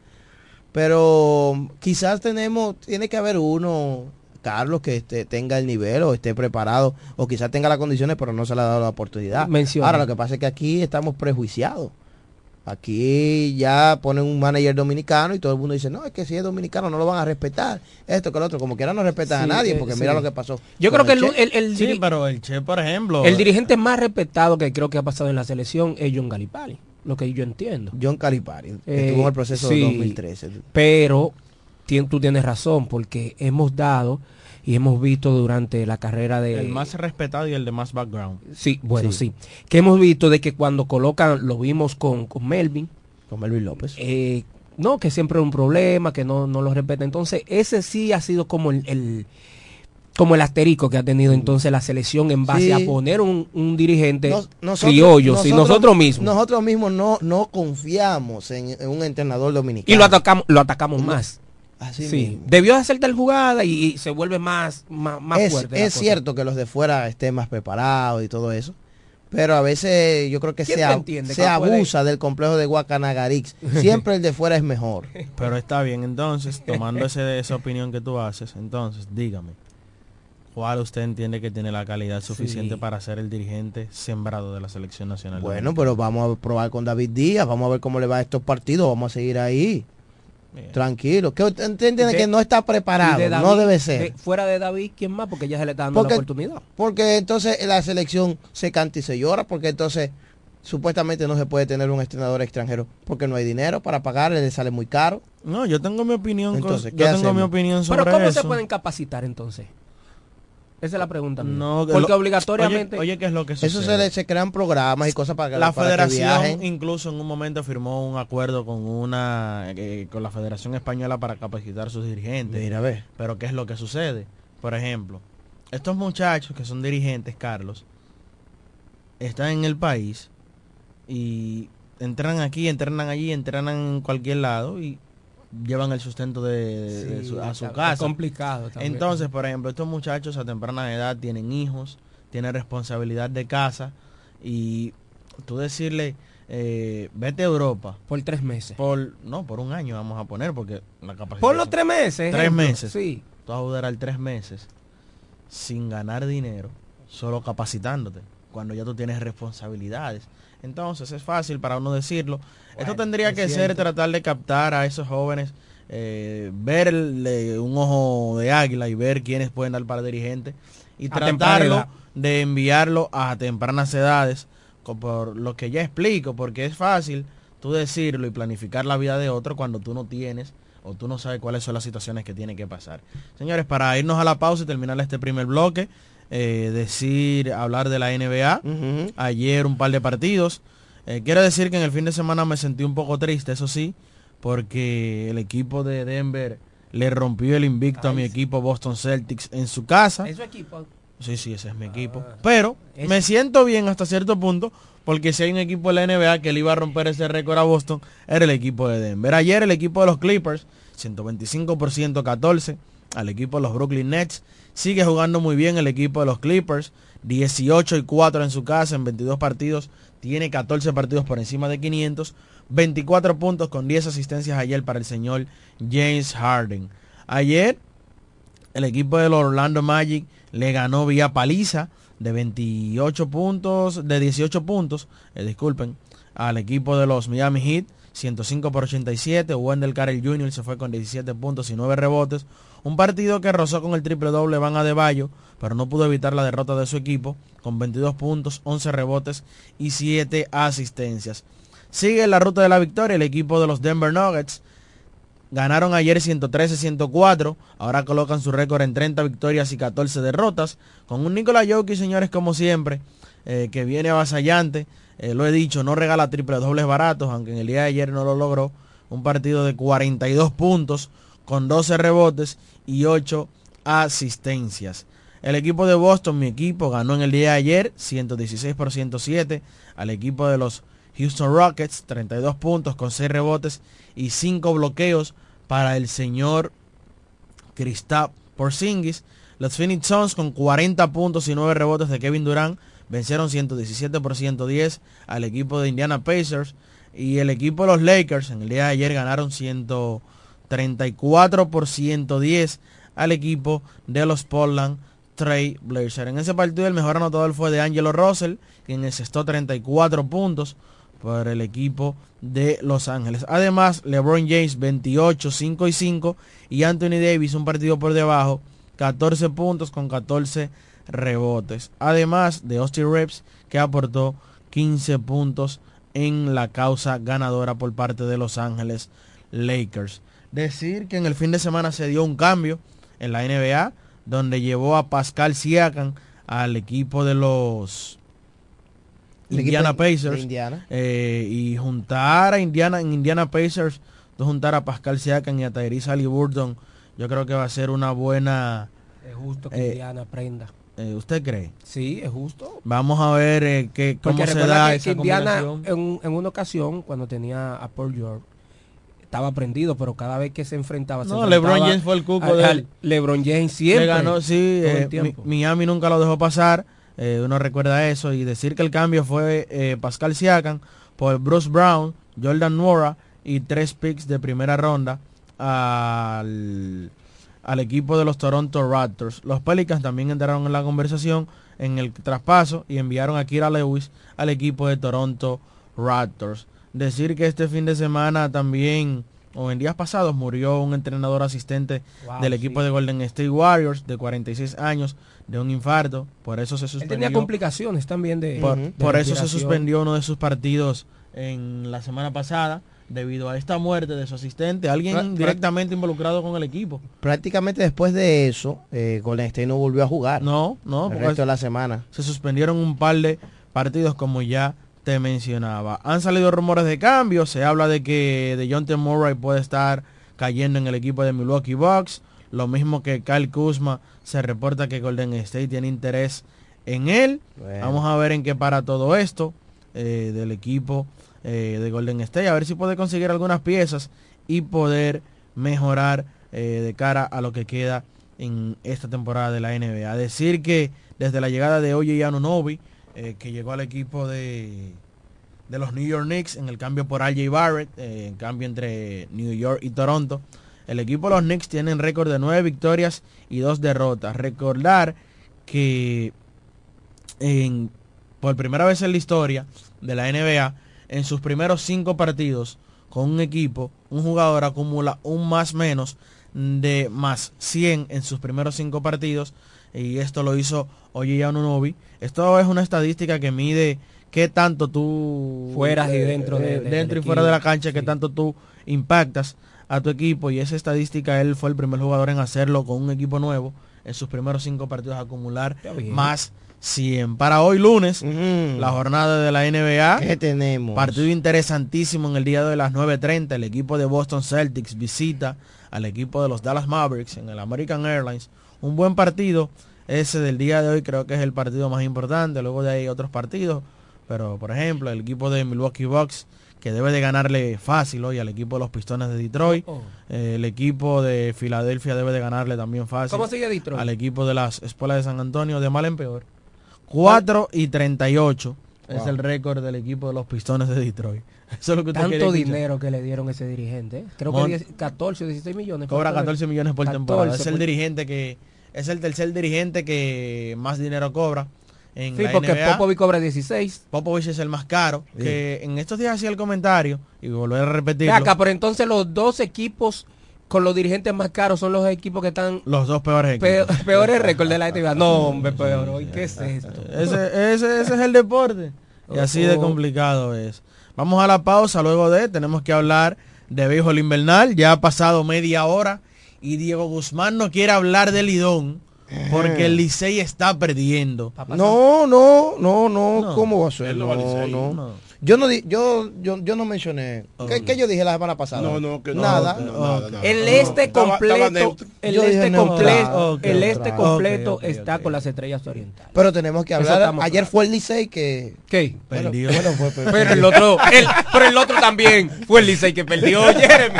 [SPEAKER 1] Pero quizás tenemos, tiene que haber uno, Carlos, que esté- tenga el nivel o esté preparado, o quizás tenga las condiciones, pero no se le ha dado la oportunidad.
[SPEAKER 3] Menciona.
[SPEAKER 1] Ahora, lo que pasa es que aquí estamos prejuiciados. Aquí ya ponen un manager dominicano y todo el mundo dice, no, es que si es dominicano no lo van a respetar. Esto que lo otro, como quiera no respetan
[SPEAKER 3] Sí,
[SPEAKER 1] a nadie,
[SPEAKER 3] eh,
[SPEAKER 1] porque
[SPEAKER 3] sí.
[SPEAKER 1] mira lo que pasó.
[SPEAKER 3] Yo creo que el, el- el
[SPEAKER 2] Sí,
[SPEAKER 3] diri-
[SPEAKER 2] pero el Che, por ejemplo.
[SPEAKER 3] el dirigente más respetado que creo que ha pasado en la selección es John Galipari, lo que yo entiendo.
[SPEAKER 1] John Calipari, que
[SPEAKER 3] Eh,
[SPEAKER 1] estuvo en el proceso
[SPEAKER 3] sí.
[SPEAKER 1] de 2013.
[SPEAKER 3] Pero tú tienes razón, porque hemos dado y hemos visto durante la carrera de...
[SPEAKER 2] El más respetado y el de más background.
[SPEAKER 3] Sí, bueno, sí. Que hemos visto de que cuando colocan, lo vimos con, con Melvin,
[SPEAKER 1] Con Melvin López.
[SPEAKER 3] eh, no, que siempre es un problema, que no, no lo respeta. Entonces, ese sí ha sido como el, el- como el asterisco que ha tenido entonces la selección en base
[SPEAKER 1] Sí.
[SPEAKER 3] a poner un, un dirigente
[SPEAKER 1] Nos- nosotros-
[SPEAKER 3] criollo, y nosotros mismos.
[SPEAKER 1] Nosotros mismos no, no confiamos en, en un entrenador dominicano.
[SPEAKER 3] y lo atacamos, lo atacamos más.
[SPEAKER 1] Así
[SPEAKER 3] Sí,
[SPEAKER 1] mismo.
[SPEAKER 3] debió hacer tal jugada y, se vuelve más, más, más
[SPEAKER 1] es,
[SPEAKER 3] fuerte.
[SPEAKER 1] es cierto que los de fuera estén más preparados y todo eso, pero a veces yo creo que
[SPEAKER 3] ¿Quién
[SPEAKER 1] se,
[SPEAKER 3] entiende?
[SPEAKER 1] se abusa del complejo de Guacanagarix. [laughs] Siempre el de fuera es mejor. [laughs]
[SPEAKER 2] Pero está bien, entonces, tomando ese, esa opinión que tú haces, entonces, dígame, ¿cuál usted entiende que tiene la calidad suficiente
[SPEAKER 3] Sí.
[SPEAKER 2] para ser el dirigente sembrado de la selección nacional?
[SPEAKER 1] Bueno, pero vamos a probar con David Díaz, vamos a ver cómo le va a estos partidos, vamos a seguir ahí,
[SPEAKER 2] Bien.
[SPEAKER 1] tranquilo. Que usted entiende
[SPEAKER 3] De-
[SPEAKER 1] que no está preparado,
[SPEAKER 3] de
[SPEAKER 1] no debe ser.
[SPEAKER 3] de- fuera de David, ¿quién más? Porque ya se le está dando
[SPEAKER 1] Porque-
[SPEAKER 3] la oportunidad.
[SPEAKER 1] Porque entonces la selección se canta y se llora, porque entonces supuestamente no se puede tener un entrenador extranjero, porque no hay dinero para pagarle, le sale muy caro.
[SPEAKER 2] No, yo tengo mi opinión, con-
[SPEAKER 1] Entonces,
[SPEAKER 2] yo
[SPEAKER 1] ¿qué
[SPEAKER 2] tengo mi opinión sobre
[SPEAKER 3] Pero ¿cómo
[SPEAKER 2] eso.
[SPEAKER 3] se pueden capacitar entonces? Esa es la pregunta. mía.
[SPEAKER 2] No, que
[SPEAKER 3] Porque
[SPEAKER 2] lo-
[SPEAKER 3] obligatoriamente...
[SPEAKER 2] Oye, oye, ¿qué es lo que sucede?
[SPEAKER 1] Eso se, le, se crean programas y cosas para, que-
[SPEAKER 2] la
[SPEAKER 1] para
[SPEAKER 2] federación incluso en un momento firmó un acuerdo con una eh, con la Federación Española para capacitar a sus dirigentes.
[SPEAKER 1] Mira, a ver.
[SPEAKER 2] Pero ¿qué es lo que sucede? Por ejemplo, estos muchachos que son dirigentes, Carlos, están en el país y entrenan aquí, entrenan allí, entrenan en cualquier lado y llevan el sustento de, su- a su
[SPEAKER 3] está-
[SPEAKER 2] casa.
[SPEAKER 3] Es complicado también.
[SPEAKER 2] Entonces, por ejemplo, estos muchachos a temprana edad tienen hijos, tienen responsabilidad de casa y tú decirle, eh, vete a Europa
[SPEAKER 3] Por tres meses.
[SPEAKER 2] por, no, por un año vamos a poner porque la capacidad...
[SPEAKER 3] Por los tres meses.
[SPEAKER 2] Tres
[SPEAKER 3] ejemplo.
[SPEAKER 2] meses.
[SPEAKER 3] Sí.
[SPEAKER 2] Tú vas a durar tres meses sin ganar dinero, solo capacitándote, cuando ya tú tienes responsabilidades. Entonces es fácil para uno decirlo. Esto tendría
[SPEAKER 3] es
[SPEAKER 2] que ser tratar de captar a esos jóvenes, eh, verle un ojo de águila y ver quiénes pueden dar para dirigente y
[SPEAKER 3] A
[SPEAKER 2] tratarlo de enviarlo a tempranas edades, por lo que ya explico, porque es fácil tú decirlo y planificar la vida de otro cuando tú no tienes o tú no sabes cuáles son las situaciones que tienen que pasar. Señores, para irnos a la pausa y terminar este primer bloque, eh, decir, hablar de la NBA. Ayer un par de partidos. Eh, quiero decir que en el fin de semana me sentí un poco triste, eso sí, porque el equipo de Denver le rompió el invicto a mi equipo Boston Celtics en su casa.
[SPEAKER 3] Es su equipo.
[SPEAKER 2] Sí, sí, ese es mi equipo.
[SPEAKER 3] Ah.
[SPEAKER 2] Pero
[SPEAKER 3] Es-
[SPEAKER 2] me siento bien hasta cierto punto porque si hay un equipo de la NBA que le iba a romper ese récord a Boston, era el equipo de Denver. Ayer el equipo de los Clippers, 125 por 114, al equipo de los Brooklyn Nets. Sigue jugando muy bien el equipo de los Clippers, 18 y 4 en su casa en 22 partidos. Tiene 14 partidos por encima de 500, 24 puntos con 10 asistencias ayer para el señor James Harden. Ayer el equipo de los Orlando Magic le ganó vía paliza de 28 puntos, de 18 puntos, eh, disculpen, al equipo de los Miami Heat, 105 por 87. Wendell Carter Jr. se fue con 17 puntos y 9 rebotes. Un partido que rozó con el triple doble Van Adebayo, pero no pudo evitar la derrota de su equipo, con 22 puntos, 11 rebotes y 7 asistencias. Sigue la ruta de la victoria el equipo de los Denver Nuggets, Ganaron ayer 113-104. Ahora colocan su récord en 30 victorias y 14 derrotas. Con un Nikola Jokic, señores, como siempre, eh, que viene avasallante. Eh, lo he dicho, no regala triple dobles baratos, aunque en el día de ayer no lo logró. Un partido de 42 puntos con 12 rebotes y 8 asistencias. El equipo de Boston, mi equipo, ganó en el día de ayer 116 por 107 al equipo de los Houston Rockets, 32 puntos con 6 rebotes y 5 bloqueos para el señor Kristaps Porzingis. Los Phoenix Suns con 40 puntos y 9 rebotes de Kevin Durant vencieron 117 por 110 al equipo de Indiana Pacers y el equipo de los Lakers en el día de ayer ganaron 134 por 110 al equipo de los Portland Trail Blazers. En ese partido el mejor anotador fue de Angelo Russell, quien encestó 34 puntos por el equipo de Los Ángeles. Además, LeBron James 28, 5 y 5 y Anthony Davis un partido por debajo, 14 puntos con 14 rebotes. Además de Austin Reeves que aportó 15 puntos en la causa ganadora por parte de Los Ángeles Lakers. Decir que en el fin de semana se dio un cambio en la NBA donde llevó a Pascal Siakam al equipo de los Indiana Pacers
[SPEAKER 1] Indiana.
[SPEAKER 2] eh, y juntar a Indiana en Indiana Pacers, juntar a Pascal Siakam y a Tyrese Halliburton, yo creo que va a ser una buena.
[SPEAKER 3] Es justo que
[SPEAKER 2] Eh,
[SPEAKER 3] Indiana aprenda.
[SPEAKER 2] eh, ¿Usted cree?
[SPEAKER 3] Sí, es justo.
[SPEAKER 2] Vamos a ver eh, qué, cómo se da
[SPEAKER 3] que,
[SPEAKER 2] esa
[SPEAKER 3] que Indiana
[SPEAKER 2] combinación.
[SPEAKER 3] en, en una ocasión, cuando tenía a Paul George, estaba prendido, pero cada vez que se enfrentaba... se
[SPEAKER 2] No, LeBron James fue el cuco
[SPEAKER 3] al-
[SPEAKER 2] de él.
[SPEAKER 3] LeBron James siempre.
[SPEAKER 2] Le ganó, sí, eh, Miami nunca lo dejó pasar. eh, uno recuerda eso, y decir que el cambio fue eh, Pascal Siakam por Bruce Brown, Jordan Nora y tres picks de primera ronda al, al equipo de los Toronto Raptors. Los Pelicans también entraron en la conversación en el traspaso y enviaron a Kira Lewis al equipo de Toronto Raptors. Decir que este fin de semana también, o en días pasados, murió un entrenador asistente
[SPEAKER 3] Wow,
[SPEAKER 2] del
[SPEAKER 3] sí.
[SPEAKER 2] equipo de Golden State Warriors de 46 años de un infarto. Por eso se
[SPEAKER 3] Él
[SPEAKER 2] suspendió.
[SPEAKER 3] tenía complicaciones también de...
[SPEAKER 2] Por,
[SPEAKER 3] de
[SPEAKER 2] por eso se suspendió uno de sus partidos en la semana pasada debido a esta muerte de su asistente, alguien directamente involucrado con el equipo.
[SPEAKER 1] Prácticamente después de eso, eh, Golden State no volvió a jugar.
[SPEAKER 2] No, no,
[SPEAKER 1] el
[SPEAKER 2] porque
[SPEAKER 1] resto de la semana.
[SPEAKER 2] se suspendieron un par de partidos como ya te mencionaba. Han salido rumores de cambio, se habla de que de John T. Murray puede estar cayendo en el equipo de Milwaukee Bucks, lo mismo que Kyle Kuzma, se reporta que Golden State tiene interés en él.
[SPEAKER 1] Bueno.
[SPEAKER 2] Vamos a ver en qué para todo esto eh, del equipo eh, de Golden State, a ver si puede conseguir algunas piezas y poder mejorar eh, de cara a lo que queda en esta temporada de la NBA. Decir que desde la llegada de Oye Anunobi, eh, que llegó al equipo de, de los New York Knicks en el cambio por RJ Barrett, eh, en cambio entre New York y Toronto, el equipo de los Knicks tienen récord de nueve victorias y dos derrotas. Recordar que en, por primera vez en la historia de la NBA, en sus primeros cinco partidos con un equipo, un jugador acumula un más menos de más 100 en sus primeros cinco partidos y esto lo hizo Oye Anunobi. Esto es una estadística que mide qué tanto tú
[SPEAKER 3] Fuera y dentro de-
[SPEAKER 2] eh,
[SPEAKER 3] de-
[SPEAKER 2] dentro y fuera de la cancha, qué tanto tú impactas a tu equipo. Y esa estadística él fue el primer jugador en hacerlo con un equipo nuevo en sus primeros cinco partidos acumular más 100. Para hoy lunes, la jornada de la NBA.
[SPEAKER 1] ¿Qué tenemos?
[SPEAKER 2] Partido interesantísimo en el día de las 9.30. El equipo de Boston Celtics visita al equipo de los Dallas Mavericks en el American Airlines. Un buen partido. Ese del día de hoy creo que es el partido más importante. Luego de ahí otros partidos. Pero por ejemplo el equipo de Milwaukee Bucks que debe de ganarle fácil hoy al equipo de los Pistones de Detroit.
[SPEAKER 3] Oh.
[SPEAKER 2] Eh, el equipo de Filadelfia debe de ganarle también fácil
[SPEAKER 3] ¿Cómo sigue Detroit?
[SPEAKER 2] al equipo de las Espuelas de San Antonio de mal en peor. 4 y 38 es
[SPEAKER 1] Wow.
[SPEAKER 2] el récord del equipo de los Pistones de Detroit. [laughs] Eso es lo que usted
[SPEAKER 3] Tanto dinero que le dieron a ese dirigente. ¿eh? Creo
[SPEAKER 2] Mon-
[SPEAKER 3] que 10 14 o 16 millones.
[SPEAKER 2] Cobra
[SPEAKER 3] ¿cuánto
[SPEAKER 2] 14
[SPEAKER 3] es?
[SPEAKER 2] millones por
[SPEAKER 3] 14
[SPEAKER 2] temporada. Es el
[SPEAKER 3] por-
[SPEAKER 2] dirigente que es el tercer dirigente que más dinero cobra en
[SPEAKER 3] Sí,
[SPEAKER 2] la
[SPEAKER 3] porque
[SPEAKER 2] NBA.
[SPEAKER 3] Popovich cobra 16.
[SPEAKER 2] Popovich es el más caro.
[SPEAKER 1] Sí.
[SPEAKER 2] Que en estos días hacía el comentario y volver a repetirlo.
[SPEAKER 3] acá, pero entonces los dos equipos con los dirigentes más caros son los equipos que están
[SPEAKER 2] Los dos peores
[SPEAKER 3] pe-
[SPEAKER 2] equipos. [laughs]
[SPEAKER 3] peores récords de la NBA. No, hombre, peor. ¿y ¿Qué es esto?
[SPEAKER 2] Ese, ese, ese es el deporte. Y así de complicado es. Vamos a la pausa luego de, tenemos que hablar de béisbol invernal. Ya ha pasado media hora y Diego Guzmán no quiere hablar de Lidón porque el Licey está perdiendo.
[SPEAKER 1] No, no, no, no,
[SPEAKER 2] No.
[SPEAKER 1] ¿cómo va a ser?
[SPEAKER 4] No
[SPEAKER 1] No, Yo no di- yo, yo, yo no mencioné. ¿Qué,
[SPEAKER 2] Ok.
[SPEAKER 1] qué yo dije la semana pasada?
[SPEAKER 4] No, no, que no.
[SPEAKER 1] Nada.
[SPEAKER 4] no, nada,
[SPEAKER 2] Ok.
[SPEAKER 4] nada.
[SPEAKER 3] El este completo, el este completo, el este está con las estrellas orientales.
[SPEAKER 1] Pero tenemos que hablar. Ayer fue el Licey que...
[SPEAKER 3] ¿Qué?
[SPEAKER 2] Perdió.
[SPEAKER 1] Bueno, bueno, fue, fue-
[SPEAKER 3] Pero el otro, el, pero el otro también fue el Licey que perdió, [laughs] Jeremy.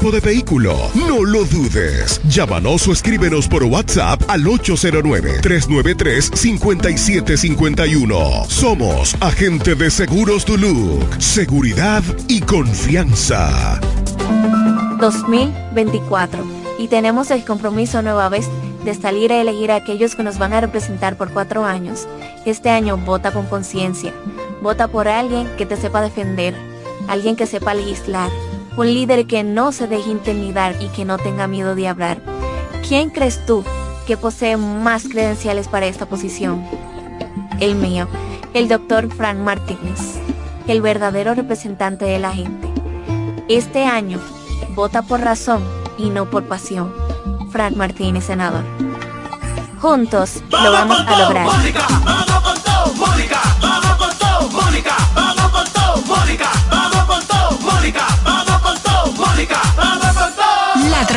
[SPEAKER 5] de vehículo, no lo dudes. Llámanos o escríbenos por WhatsApp al 809-393-5751. Somos Agente de Seguros Duluc. Seguridad y confianza.
[SPEAKER 6] 2024 y tenemos el compromiso nueva vez de salir a elegir a aquellos que nos van a representar por cuatro años. Este año vota con conciencia. Vota por alguien que te sepa defender, alguien que sepa legislar, un líder que no se deje intimidar y que no tenga miedo de hablar. ¿Quién crees tú que posee más credenciales para esta posición? El mío, el doctor Frank Martínez, el verdadero representante de la gente. Este año, vota por razón y no por pasión. Frank Martínez, senador. Juntos lo vamos a lograr.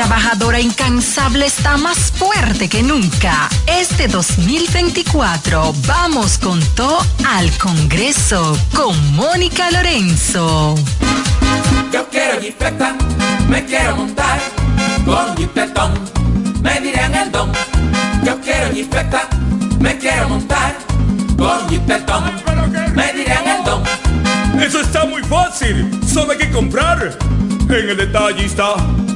[SPEAKER 7] Trabajadora incansable está más fuerte que nunca. Este 2024 vamos con todo al Congreso con Mónica Lorenzo.
[SPEAKER 8] Yo quiero jipeta, me quiero montar con jipetón, me dirán el don. Yo quiero jipeta, me quiero montar con jipetón, me dirán el don.
[SPEAKER 9] Eso está muy fácil, solo hay que comprar. En el detallista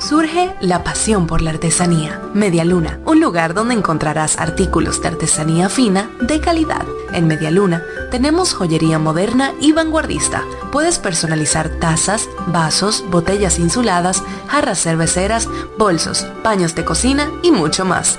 [SPEAKER 10] Surge la pasión por la artesanía. Media Luna, un lugar donde encontrarás artículos de artesanía fina de calidad. En Media Luna tenemos joyería moderna y vanguardista. Puedes personalizar tazas, vasos, botellas insuladas, jarras cerveceras, bolsos, paños de cocina y mucho más.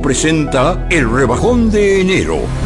[SPEAKER 11] Presenta el rebajón de enero.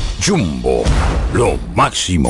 [SPEAKER 11] Jumbo, lo máximo.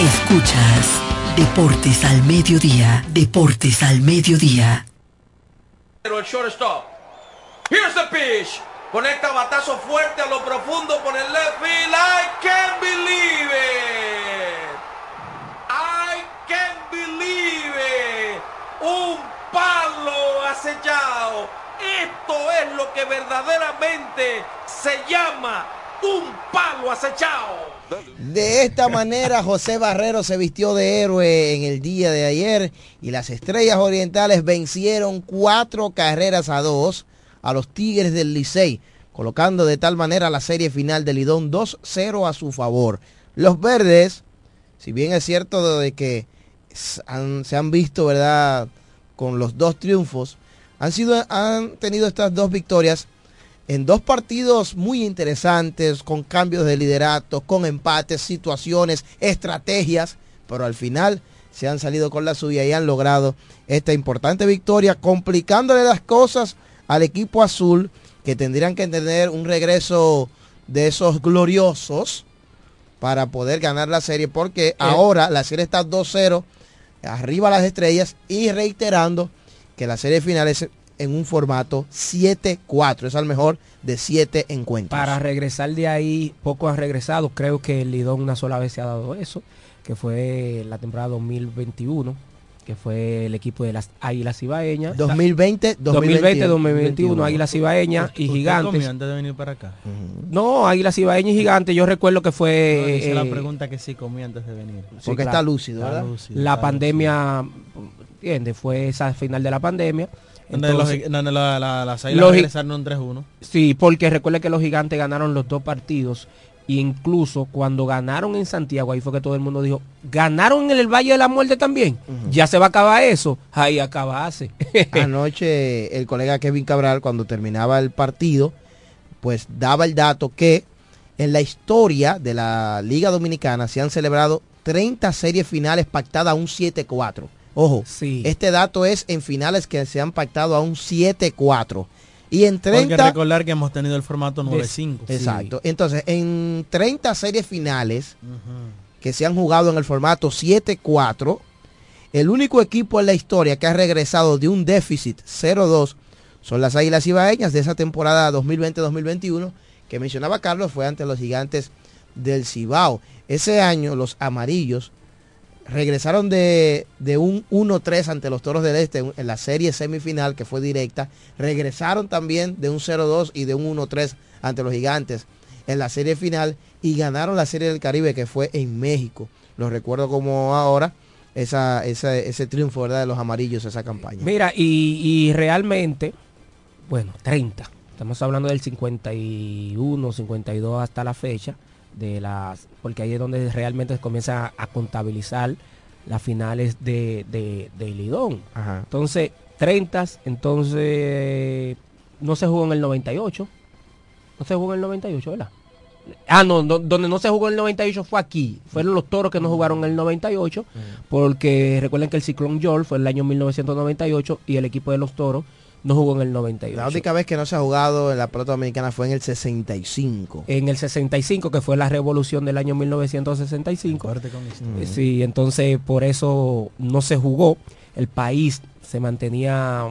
[SPEAKER 7] Escuchas Deportes al Mediodía, Deportes al Mediodía.
[SPEAKER 12] Pero el shortstop. Here's the pitch. Conecta batazo fuerte a lo profundo por el left field. I can't believe it. I can't believe. Un palo acechado. Esto es lo que verdaderamente se llama un palo acechado.
[SPEAKER 1] De esta manera, José Barrero se vistió de héroe en el día de ayer y las Estrellas Orientales vencieron cuatro carreras a dos a los Tigres del Licey, colocando de tal manera la serie final del Lidón 2-0 a su favor. Los verdes, si bien es cierto de que se han visto, ¿verdad?, con los dos triunfos, han, sido, han tenido estas dos victorias en dos partidos muy interesantes, con cambios de liderato, con empates, situaciones, estrategias, pero al final se han salido con la suya y han logrado esta importante victoria, complicándole las cosas al equipo azul, que tendrían que tener un regreso de esos gloriosos para poder ganar la serie, porque ahora la serie está 2-0, arriba las estrellas, y reiterando que la serie final es en un formato 7-4, es al mejor de 7 encuentros.
[SPEAKER 3] Para regresar de ahí, poco ha regresado. Creo que el Lidón una sola vez se ha dado eso, que fue la temporada 2021, que fue el equipo de las Águilas Ibaeñas.
[SPEAKER 1] 2020,
[SPEAKER 3] 2020, 2021, Águilas Ibaeñas y
[SPEAKER 2] ¿Usted
[SPEAKER 3] Gigantes.
[SPEAKER 2] antes de venir para acá?
[SPEAKER 3] No, Águilas Ibaeñas y Gigantes, yo recuerdo que
[SPEAKER 2] No,
[SPEAKER 3] fue...
[SPEAKER 2] hice la
[SPEAKER 3] eh,
[SPEAKER 2] pregunta que sí comí antes de venir.
[SPEAKER 3] sí, claro.
[SPEAKER 2] Está lúcido,
[SPEAKER 3] La
[SPEAKER 2] está
[SPEAKER 3] pandemia, ¿entiendes? Fue esa final de la pandemia.
[SPEAKER 2] Donde,
[SPEAKER 3] Entonces-
[SPEAKER 2] los, donde la- la- las águilas
[SPEAKER 3] Los gi-
[SPEAKER 2] regresaron un 3-1.
[SPEAKER 3] Sí, porque recuerde que los gigantes ganaron los dos partidos. E incluso cuando ganaron en Santiago, ahí fue que todo el mundo dijo, ganaron en el Valle de la Muerte también. Ya se va a acabar eso. Ahí acabase. [laughs]
[SPEAKER 1] Anoche el colega Kevin Cabral, cuando terminaba el partido, pues daba el dato que en la historia de la Liga Dominicana se han celebrado 30 series finales pactadas a un 7-4. Ojo, este dato es en finales que se han pactado a un 7-4. Y en
[SPEAKER 2] Porque
[SPEAKER 1] 30...
[SPEAKER 2] recordar que hemos tenido el formato 9-5.
[SPEAKER 1] Exacto. Entonces, en 30 series finales que se han jugado en el formato 7-4, el único equipo en la historia que ha regresado de un déficit 0-2 son las Águilas Ibaeñas de esa temporada 2020-2021 que mencionaba Carlos fue ante los gigantes del Cibao. Ese año los amarillos regresaron de, de un 1-3 ante los Toros del Este en la serie semifinal que fue directa. Regresaron también de un 0-2 y de un 1-3 ante los gigantes en la serie final y ganaron la serie del Caribe que fue en México. Lo recuerdo como ahora esa, esa- ese triunfo de los amarillos, esa campaña.
[SPEAKER 3] Mira, y realmente, bueno, 30. Estamos hablando del 51, 52 hasta la fecha, de las porque ahí es donde realmente se comienza a contabilizar las finales de, de, de Lidón. Entonces, 30, entonces no se jugó en el 98. No se jugó en el 98, ¿verdad? Ah, no, no, donde no se jugó en el 98 fue aquí. Fueron los toros que no jugaron en el 98, porque recuerden que el Ciclón York fue el año 1998 y el equipo de los toros no jugó en el 98.
[SPEAKER 1] La única vez que no se ha jugado en la pelota dominicana fue en el 65.
[SPEAKER 3] En el 65, que fue la revolución del año 1965. Eh, Sí, entonces por eso no se jugó. El país se mantenía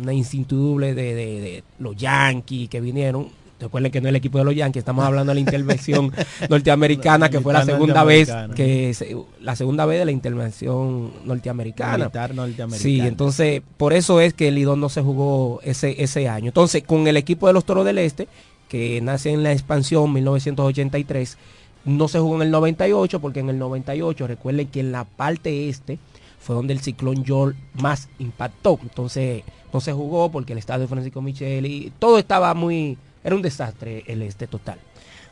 [SPEAKER 3] una incertidumbre de, de- de los Yankees que vinieron. Recuerden que no es el equipo de los Yankees, estamos hablando de la intervención [laughs] norteamericana, que fue la segunda vez que se- la segunda vez de la intervención norteamericana.
[SPEAKER 2] Militar norteamericana.
[SPEAKER 3] Sí, entonces por eso es que el Lidón no se jugó ese, ese año. Entonces, con el equipo de los Toros del Este, que nace en la expansión 1983, no se jugó en el 98, porque en el 98, recuerden que en la parte este fue donde el ciclón George más impactó. Entonces, no se jugó porque el estadio Francisco Michel y todo estaba muy... Era un desastre el este total.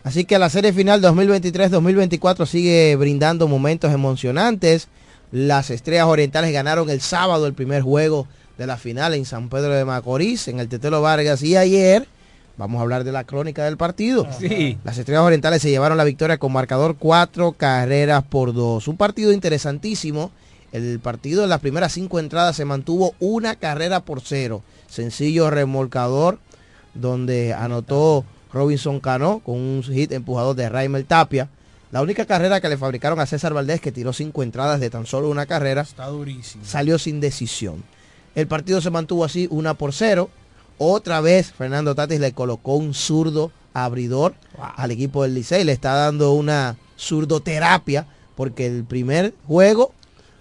[SPEAKER 1] Así que la serie final 2023-2024 sigue brindando momentos emocionantes. Las Estrellas Orientales ganaron el sábado el primer juego de la final en San Pedro de Macorís, en el Tetelo Vargas. Y ayer, vamos a hablar de la crónica del partido.
[SPEAKER 3] Sí.
[SPEAKER 1] Las Estrellas Orientales se llevaron la victoria con marcador cuatro carreras por dos. Un partido interesantísimo. El partido en las primeras cinco entradas se mantuvo una carrera por cero. Sencillo remolcador donde anotó Robinson Cano con un hit empujador de Raimel Tapia. La única carrera que le fabricaron a César Valdés, que tiró cinco entradas de tan solo una carrera,
[SPEAKER 2] Está durísimo.
[SPEAKER 1] salió sin decisión. El partido se mantuvo así, una por cero. Otra vez Fernando Tatis le colocó un zurdo abridor al equipo del Licey. Le está dando una zurdoterapia porque el primer juego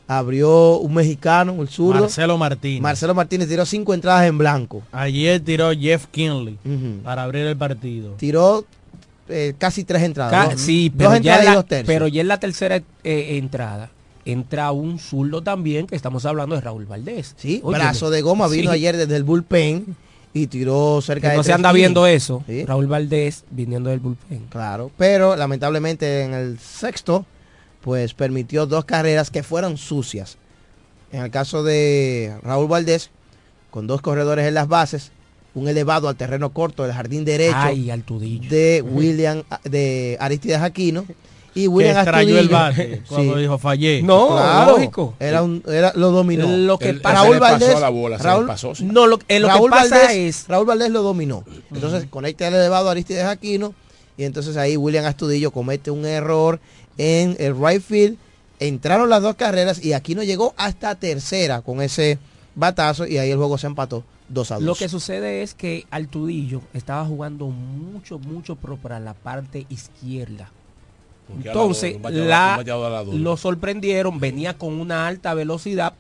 [SPEAKER 1] abrió un mexicano, el zurdo.
[SPEAKER 2] Marcelo Martínez.
[SPEAKER 1] Marcelo Martínez tiró cinco entradas en blanco.
[SPEAKER 2] Ayer tiró Jeff Kinley para abrir el partido.
[SPEAKER 1] Tiró eh, casi tres entradas.
[SPEAKER 3] Ca-
[SPEAKER 1] dos-
[SPEAKER 3] sí,
[SPEAKER 1] dos
[SPEAKER 3] pero ya,
[SPEAKER 1] entradas y
[SPEAKER 3] la,
[SPEAKER 1] dos tercios.
[SPEAKER 3] pero ya en la tercera eh, entrada entra un zurdo también, que estamos hablando de Raúl Valdés.
[SPEAKER 1] Sí,
[SPEAKER 3] Óyeme.
[SPEAKER 1] brazo de goma vino
[SPEAKER 3] Sí.
[SPEAKER 1] ayer desde el bullpen y tiró cerca
[SPEAKER 3] Que
[SPEAKER 1] de
[SPEAKER 3] no se anda viendo eso.
[SPEAKER 1] Sí.
[SPEAKER 3] Raúl Valdés viniendo del bullpen.
[SPEAKER 1] Claro, pero lamentablemente en el sexto, pues permitió dos carreras que fueron sucias. En el caso de Raúl Valdés, con dos corredores en las bases, un elevado al terreno corto del jardín derecho
[SPEAKER 3] Ay, al tudillo.
[SPEAKER 1] de William, de Aristides Aquino. Y William
[SPEAKER 2] que extrañó el bate [laughs] cuando
[SPEAKER 1] Sí.
[SPEAKER 2] dijo fallé.
[SPEAKER 3] No,
[SPEAKER 1] Claro,
[SPEAKER 3] lógico.
[SPEAKER 1] Era un, era, lo dominó.
[SPEAKER 3] Lo que
[SPEAKER 4] se le
[SPEAKER 1] Raúl
[SPEAKER 4] pasó
[SPEAKER 1] Valdés,
[SPEAKER 4] la bola, se
[SPEAKER 1] Raúl-
[SPEAKER 4] pasó, sí.
[SPEAKER 3] No, lo, eh, lo
[SPEAKER 1] Raúl
[SPEAKER 3] que pasa
[SPEAKER 1] Valdés,
[SPEAKER 3] es...
[SPEAKER 1] Raúl Valdés lo dominó. Entonces conecta el elevado a Aristides Aquino y entonces ahí William Astudillo comete un error en el right field. Entraron las dos carreras y Aquino llegó hasta tercera con ese batazo y ahí el juego se empató 2 a 2.
[SPEAKER 3] Lo que sucede es que Altudillo estaba jugando mucho, mucho pro para la parte izquierda.
[SPEAKER 4] Porque a la
[SPEAKER 3] Entonces, la,
[SPEAKER 4] bateador la
[SPEAKER 3] lo sorprendieron, venía con una alta velocidad,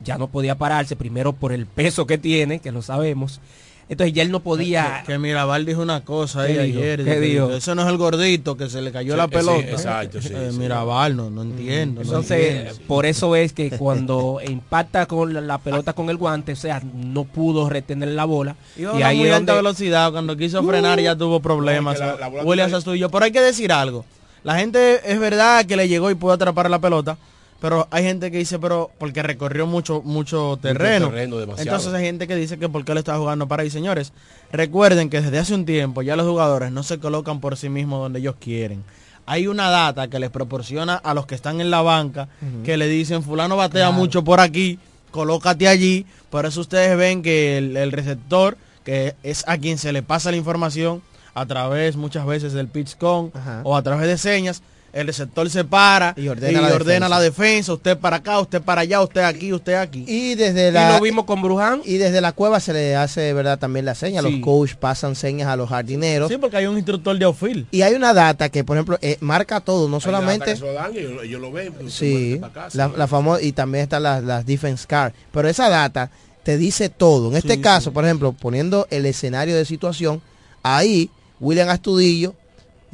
[SPEAKER 3] ya no podía pararse, primero por el peso que tiene, que lo sabemos. Entonces ya él no podía...
[SPEAKER 2] Que, que Mirabal dijo una cosa ahí ayer.
[SPEAKER 3] ¿Qué
[SPEAKER 2] que
[SPEAKER 3] dijo?
[SPEAKER 2] Ese no es el gordito que se le cayó
[SPEAKER 4] Sí,
[SPEAKER 2] la
[SPEAKER 4] sí,
[SPEAKER 2] pelota.
[SPEAKER 4] exacto, sí,
[SPEAKER 2] Eh,
[SPEAKER 4] sí.
[SPEAKER 2] Mirabal, no, no entiendo. no
[SPEAKER 3] Entonces,
[SPEAKER 2] entiendo.
[SPEAKER 3] por eso es que cuando [laughs] impacta con la, la pelota con el guante, o sea, no pudo retener la bola.
[SPEAKER 2] Iba
[SPEAKER 3] y ahí
[SPEAKER 2] muy
[SPEAKER 3] es
[SPEAKER 2] alta
[SPEAKER 3] donde-
[SPEAKER 2] velocidad. Cuando quiso frenar ya tuvo problemas.
[SPEAKER 4] La- la
[SPEAKER 2] Astudillo. Pero hay que decir algo. La gente es verdad que le llegó y pudo atrapar la pelota. Pero hay gente que dice, pero porque recorrió mucho, mucho terreno.
[SPEAKER 4] terreno, demasiado.
[SPEAKER 2] Entonces hay gente que dice que porque él estaba jugando para ahí, señores. Recuerden que desde hace un tiempo ya los jugadores no se colocan por sí mismos donde ellos quieren. Hay una data que les proporciona a los que están en la banca que le dicen fulano batea mucho por aquí, colócate allí. Por eso ustedes ven que el, el receptor, que es a quien se le pasa la información a través muchas veces del pitch con
[SPEAKER 1] Ajá.
[SPEAKER 2] o a través de señas, el receptor se para
[SPEAKER 1] Y
[SPEAKER 2] y
[SPEAKER 1] ordena
[SPEAKER 2] ordena,
[SPEAKER 1] la defensa.
[SPEAKER 2] la defensa, usted para acá, usted para allá, usted aquí, usted aquí.
[SPEAKER 1] Y desde
[SPEAKER 3] Y
[SPEAKER 1] la
[SPEAKER 3] lo vimos con Bruján.
[SPEAKER 1] y desde la cueva se le hace verdad también la seña.
[SPEAKER 2] Sí.
[SPEAKER 1] Los coach pasan señas a los jardineros.
[SPEAKER 2] Sí, porque hay un instructor de outfield.
[SPEAKER 1] Y hay una data que, por ejemplo, eh, marca todo, no
[SPEAKER 4] Hay
[SPEAKER 1] solamente...
[SPEAKER 4] data que se lo dan y ellos, ellos lo ven. se
[SPEAKER 1] Sí, la,
[SPEAKER 4] sí.
[SPEAKER 1] la famosa y también están las, las defense card. Pero esa data te dice todo. En este
[SPEAKER 2] Sí,
[SPEAKER 1] caso,
[SPEAKER 2] sí.
[SPEAKER 1] por ejemplo, poniendo el escenario de situación, ahí William Astudillo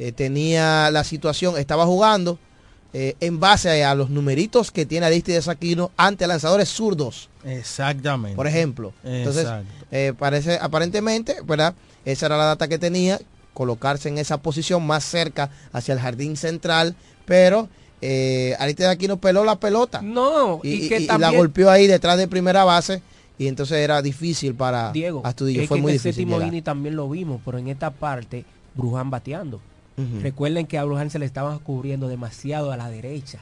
[SPEAKER 1] eh, tenía la situación, estaba jugando eh, en base a, los numeritos que tiene Aristides Aquino ante lanzadores zurdos,
[SPEAKER 2] Exactamente.
[SPEAKER 1] por ejemplo. Entonces, eh, parece, aparentemente, ¿verdad? Esa era la data que tenía, colocarse en esa posición más cerca hacia el jardín central, pero eh, Aristides Aquino peló la pelota
[SPEAKER 3] No,
[SPEAKER 1] y,
[SPEAKER 3] y,
[SPEAKER 1] y-
[SPEAKER 3] que
[SPEAKER 1] y
[SPEAKER 3] también...
[SPEAKER 1] la golpeó ahí detrás de primera base y entonces era difícil para
[SPEAKER 3] Diego,
[SPEAKER 1] Astudillo,
[SPEAKER 3] es
[SPEAKER 1] fue
[SPEAKER 3] que
[SPEAKER 1] muy
[SPEAKER 3] en el
[SPEAKER 1] difícil.
[SPEAKER 3] séptimo también lo vimos, pero en esta parte, Bruján bateando. Recuerden que a Bruján se le estaban cubriendo demasiado a la derecha.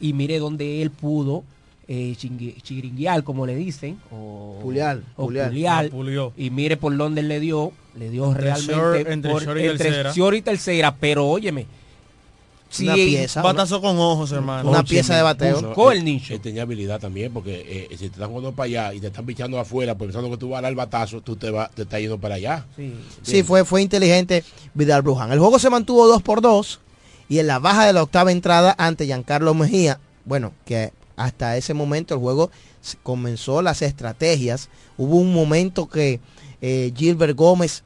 [SPEAKER 3] Y mire donde él pudo eh, chiringuear, como le dicen, o
[SPEAKER 1] Pulear,
[SPEAKER 3] o.
[SPEAKER 2] La pulió.
[SPEAKER 3] Y mire por dónde él le dio, le dio
[SPEAKER 2] Entre
[SPEAKER 3] realmente
[SPEAKER 2] short- entre
[SPEAKER 3] por-
[SPEAKER 2] short y
[SPEAKER 3] entre
[SPEAKER 2] tercera.
[SPEAKER 3] short y tercera, pero óyeme,
[SPEAKER 1] una pieza.
[SPEAKER 2] Batazo con ojos, hermano.
[SPEAKER 1] Una pieza de bateo.
[SPEAKER 4] Buscó el nicho. Él tenía habilidad también, porque eh, si te están jugando para allá y te están pichando afuera, pues pensando que tú vas a dar el batazo, tú te, vas te estás yendo para allá.
[SPEAKER 1] Sí, fue, fue inteligente Vidal Bruján. El juego se mantuvo 2 por 2 y en la baja de la octava entrada ante Giancarlo Mejía, bueno, que hasta ese momento el juego comenzó las estrategias. Hubo un momento que eh, Gilbert Gómez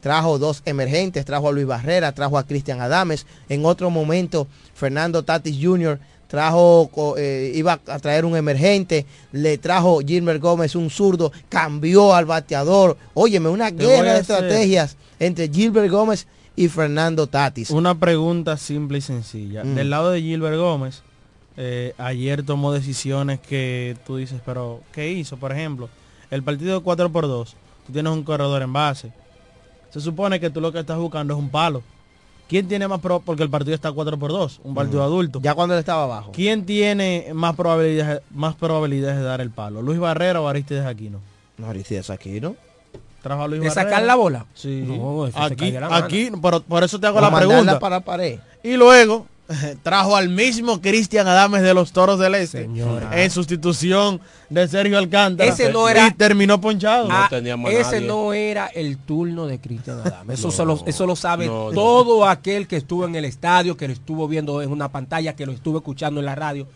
[SPEAKER 1] trajo dos emergentes, trajo a Luis Barrera, trajo a Cristian Adames. En otro momento, Fernando Tatis Jr. trajo, eh, iba a traer un emergente, le trajo Gilbert Gómez un zurdo, cambió al bateador. Óyeme, una guerra de estrategias entre Gilbert Gómez y Fernando Tatis.
[SPEAKER 2] Una pregunta simple y sencilla.
[SPEAKER 1] Mm.
[SPEAKER 2] Del lado de Gilbert Gómez, eh, ayer tomó decisiones que tú dices, pero ¿qué hizo? Por ejemplo, el partido 4 por 2 tú tienes un corredor en base. Se supone que tú lo que estás buscando es un palo. ¿Quién tiene más pro porque el partido está 4 por 2 un partido adulto?
[SPEAKER 1] Ya cuando él estaba abajo.
[SPEAKER 2] ¿Quién tiene más probabilidades más probabilidades de dar el palo? ¿Luis Barrera o Aristides Aquino?
[SPEAKER 1] No, Aristides Aquino.
[SPEAKER 2] Trajo a Luis
[SPEAKER 3] ¿De
[SPEAKER 2] Barrera.
[SPEAKER 3] sacar la bola?
[SPEAKER 2] Sí.
[SPEAKER 3] No, eso se
[SPEAKER 2] aquí,
[SPEAKER 3] la
[SPEAKER 2] aquí por, por eso te hago
[SPEAKER 1] O
[SPEAKER 2] la pregunta.
[SPEAKER 1] para la pared.
[SPEAKER 2] Y luego [laughs] trajo al mismo Cristian Adames de los Toros del Este
[SPEAKER 3] Señora.
[SPEAKER 2] en sustitución de Sergio Alcántara.
[SPEAKER 3] Ese no era-
[SPEAKER 2] y terminó ponchado.
[SPEAKER 3] Ah, ese
[SPEAKER 4] nadie.
[SPEAKER 3] no era el turno de Cristian Adames. Eso, [laughs]
[SPEAKER 4] No,
[SPEAKER 3] se lo, eso lo sabe
[SPEAKER 4] no, no.
[SPEAKER 3] todo aquel que estuvo en el estadio, que lo estuvo viendo en una pantalla, que lo estuvo escuchando en la radio.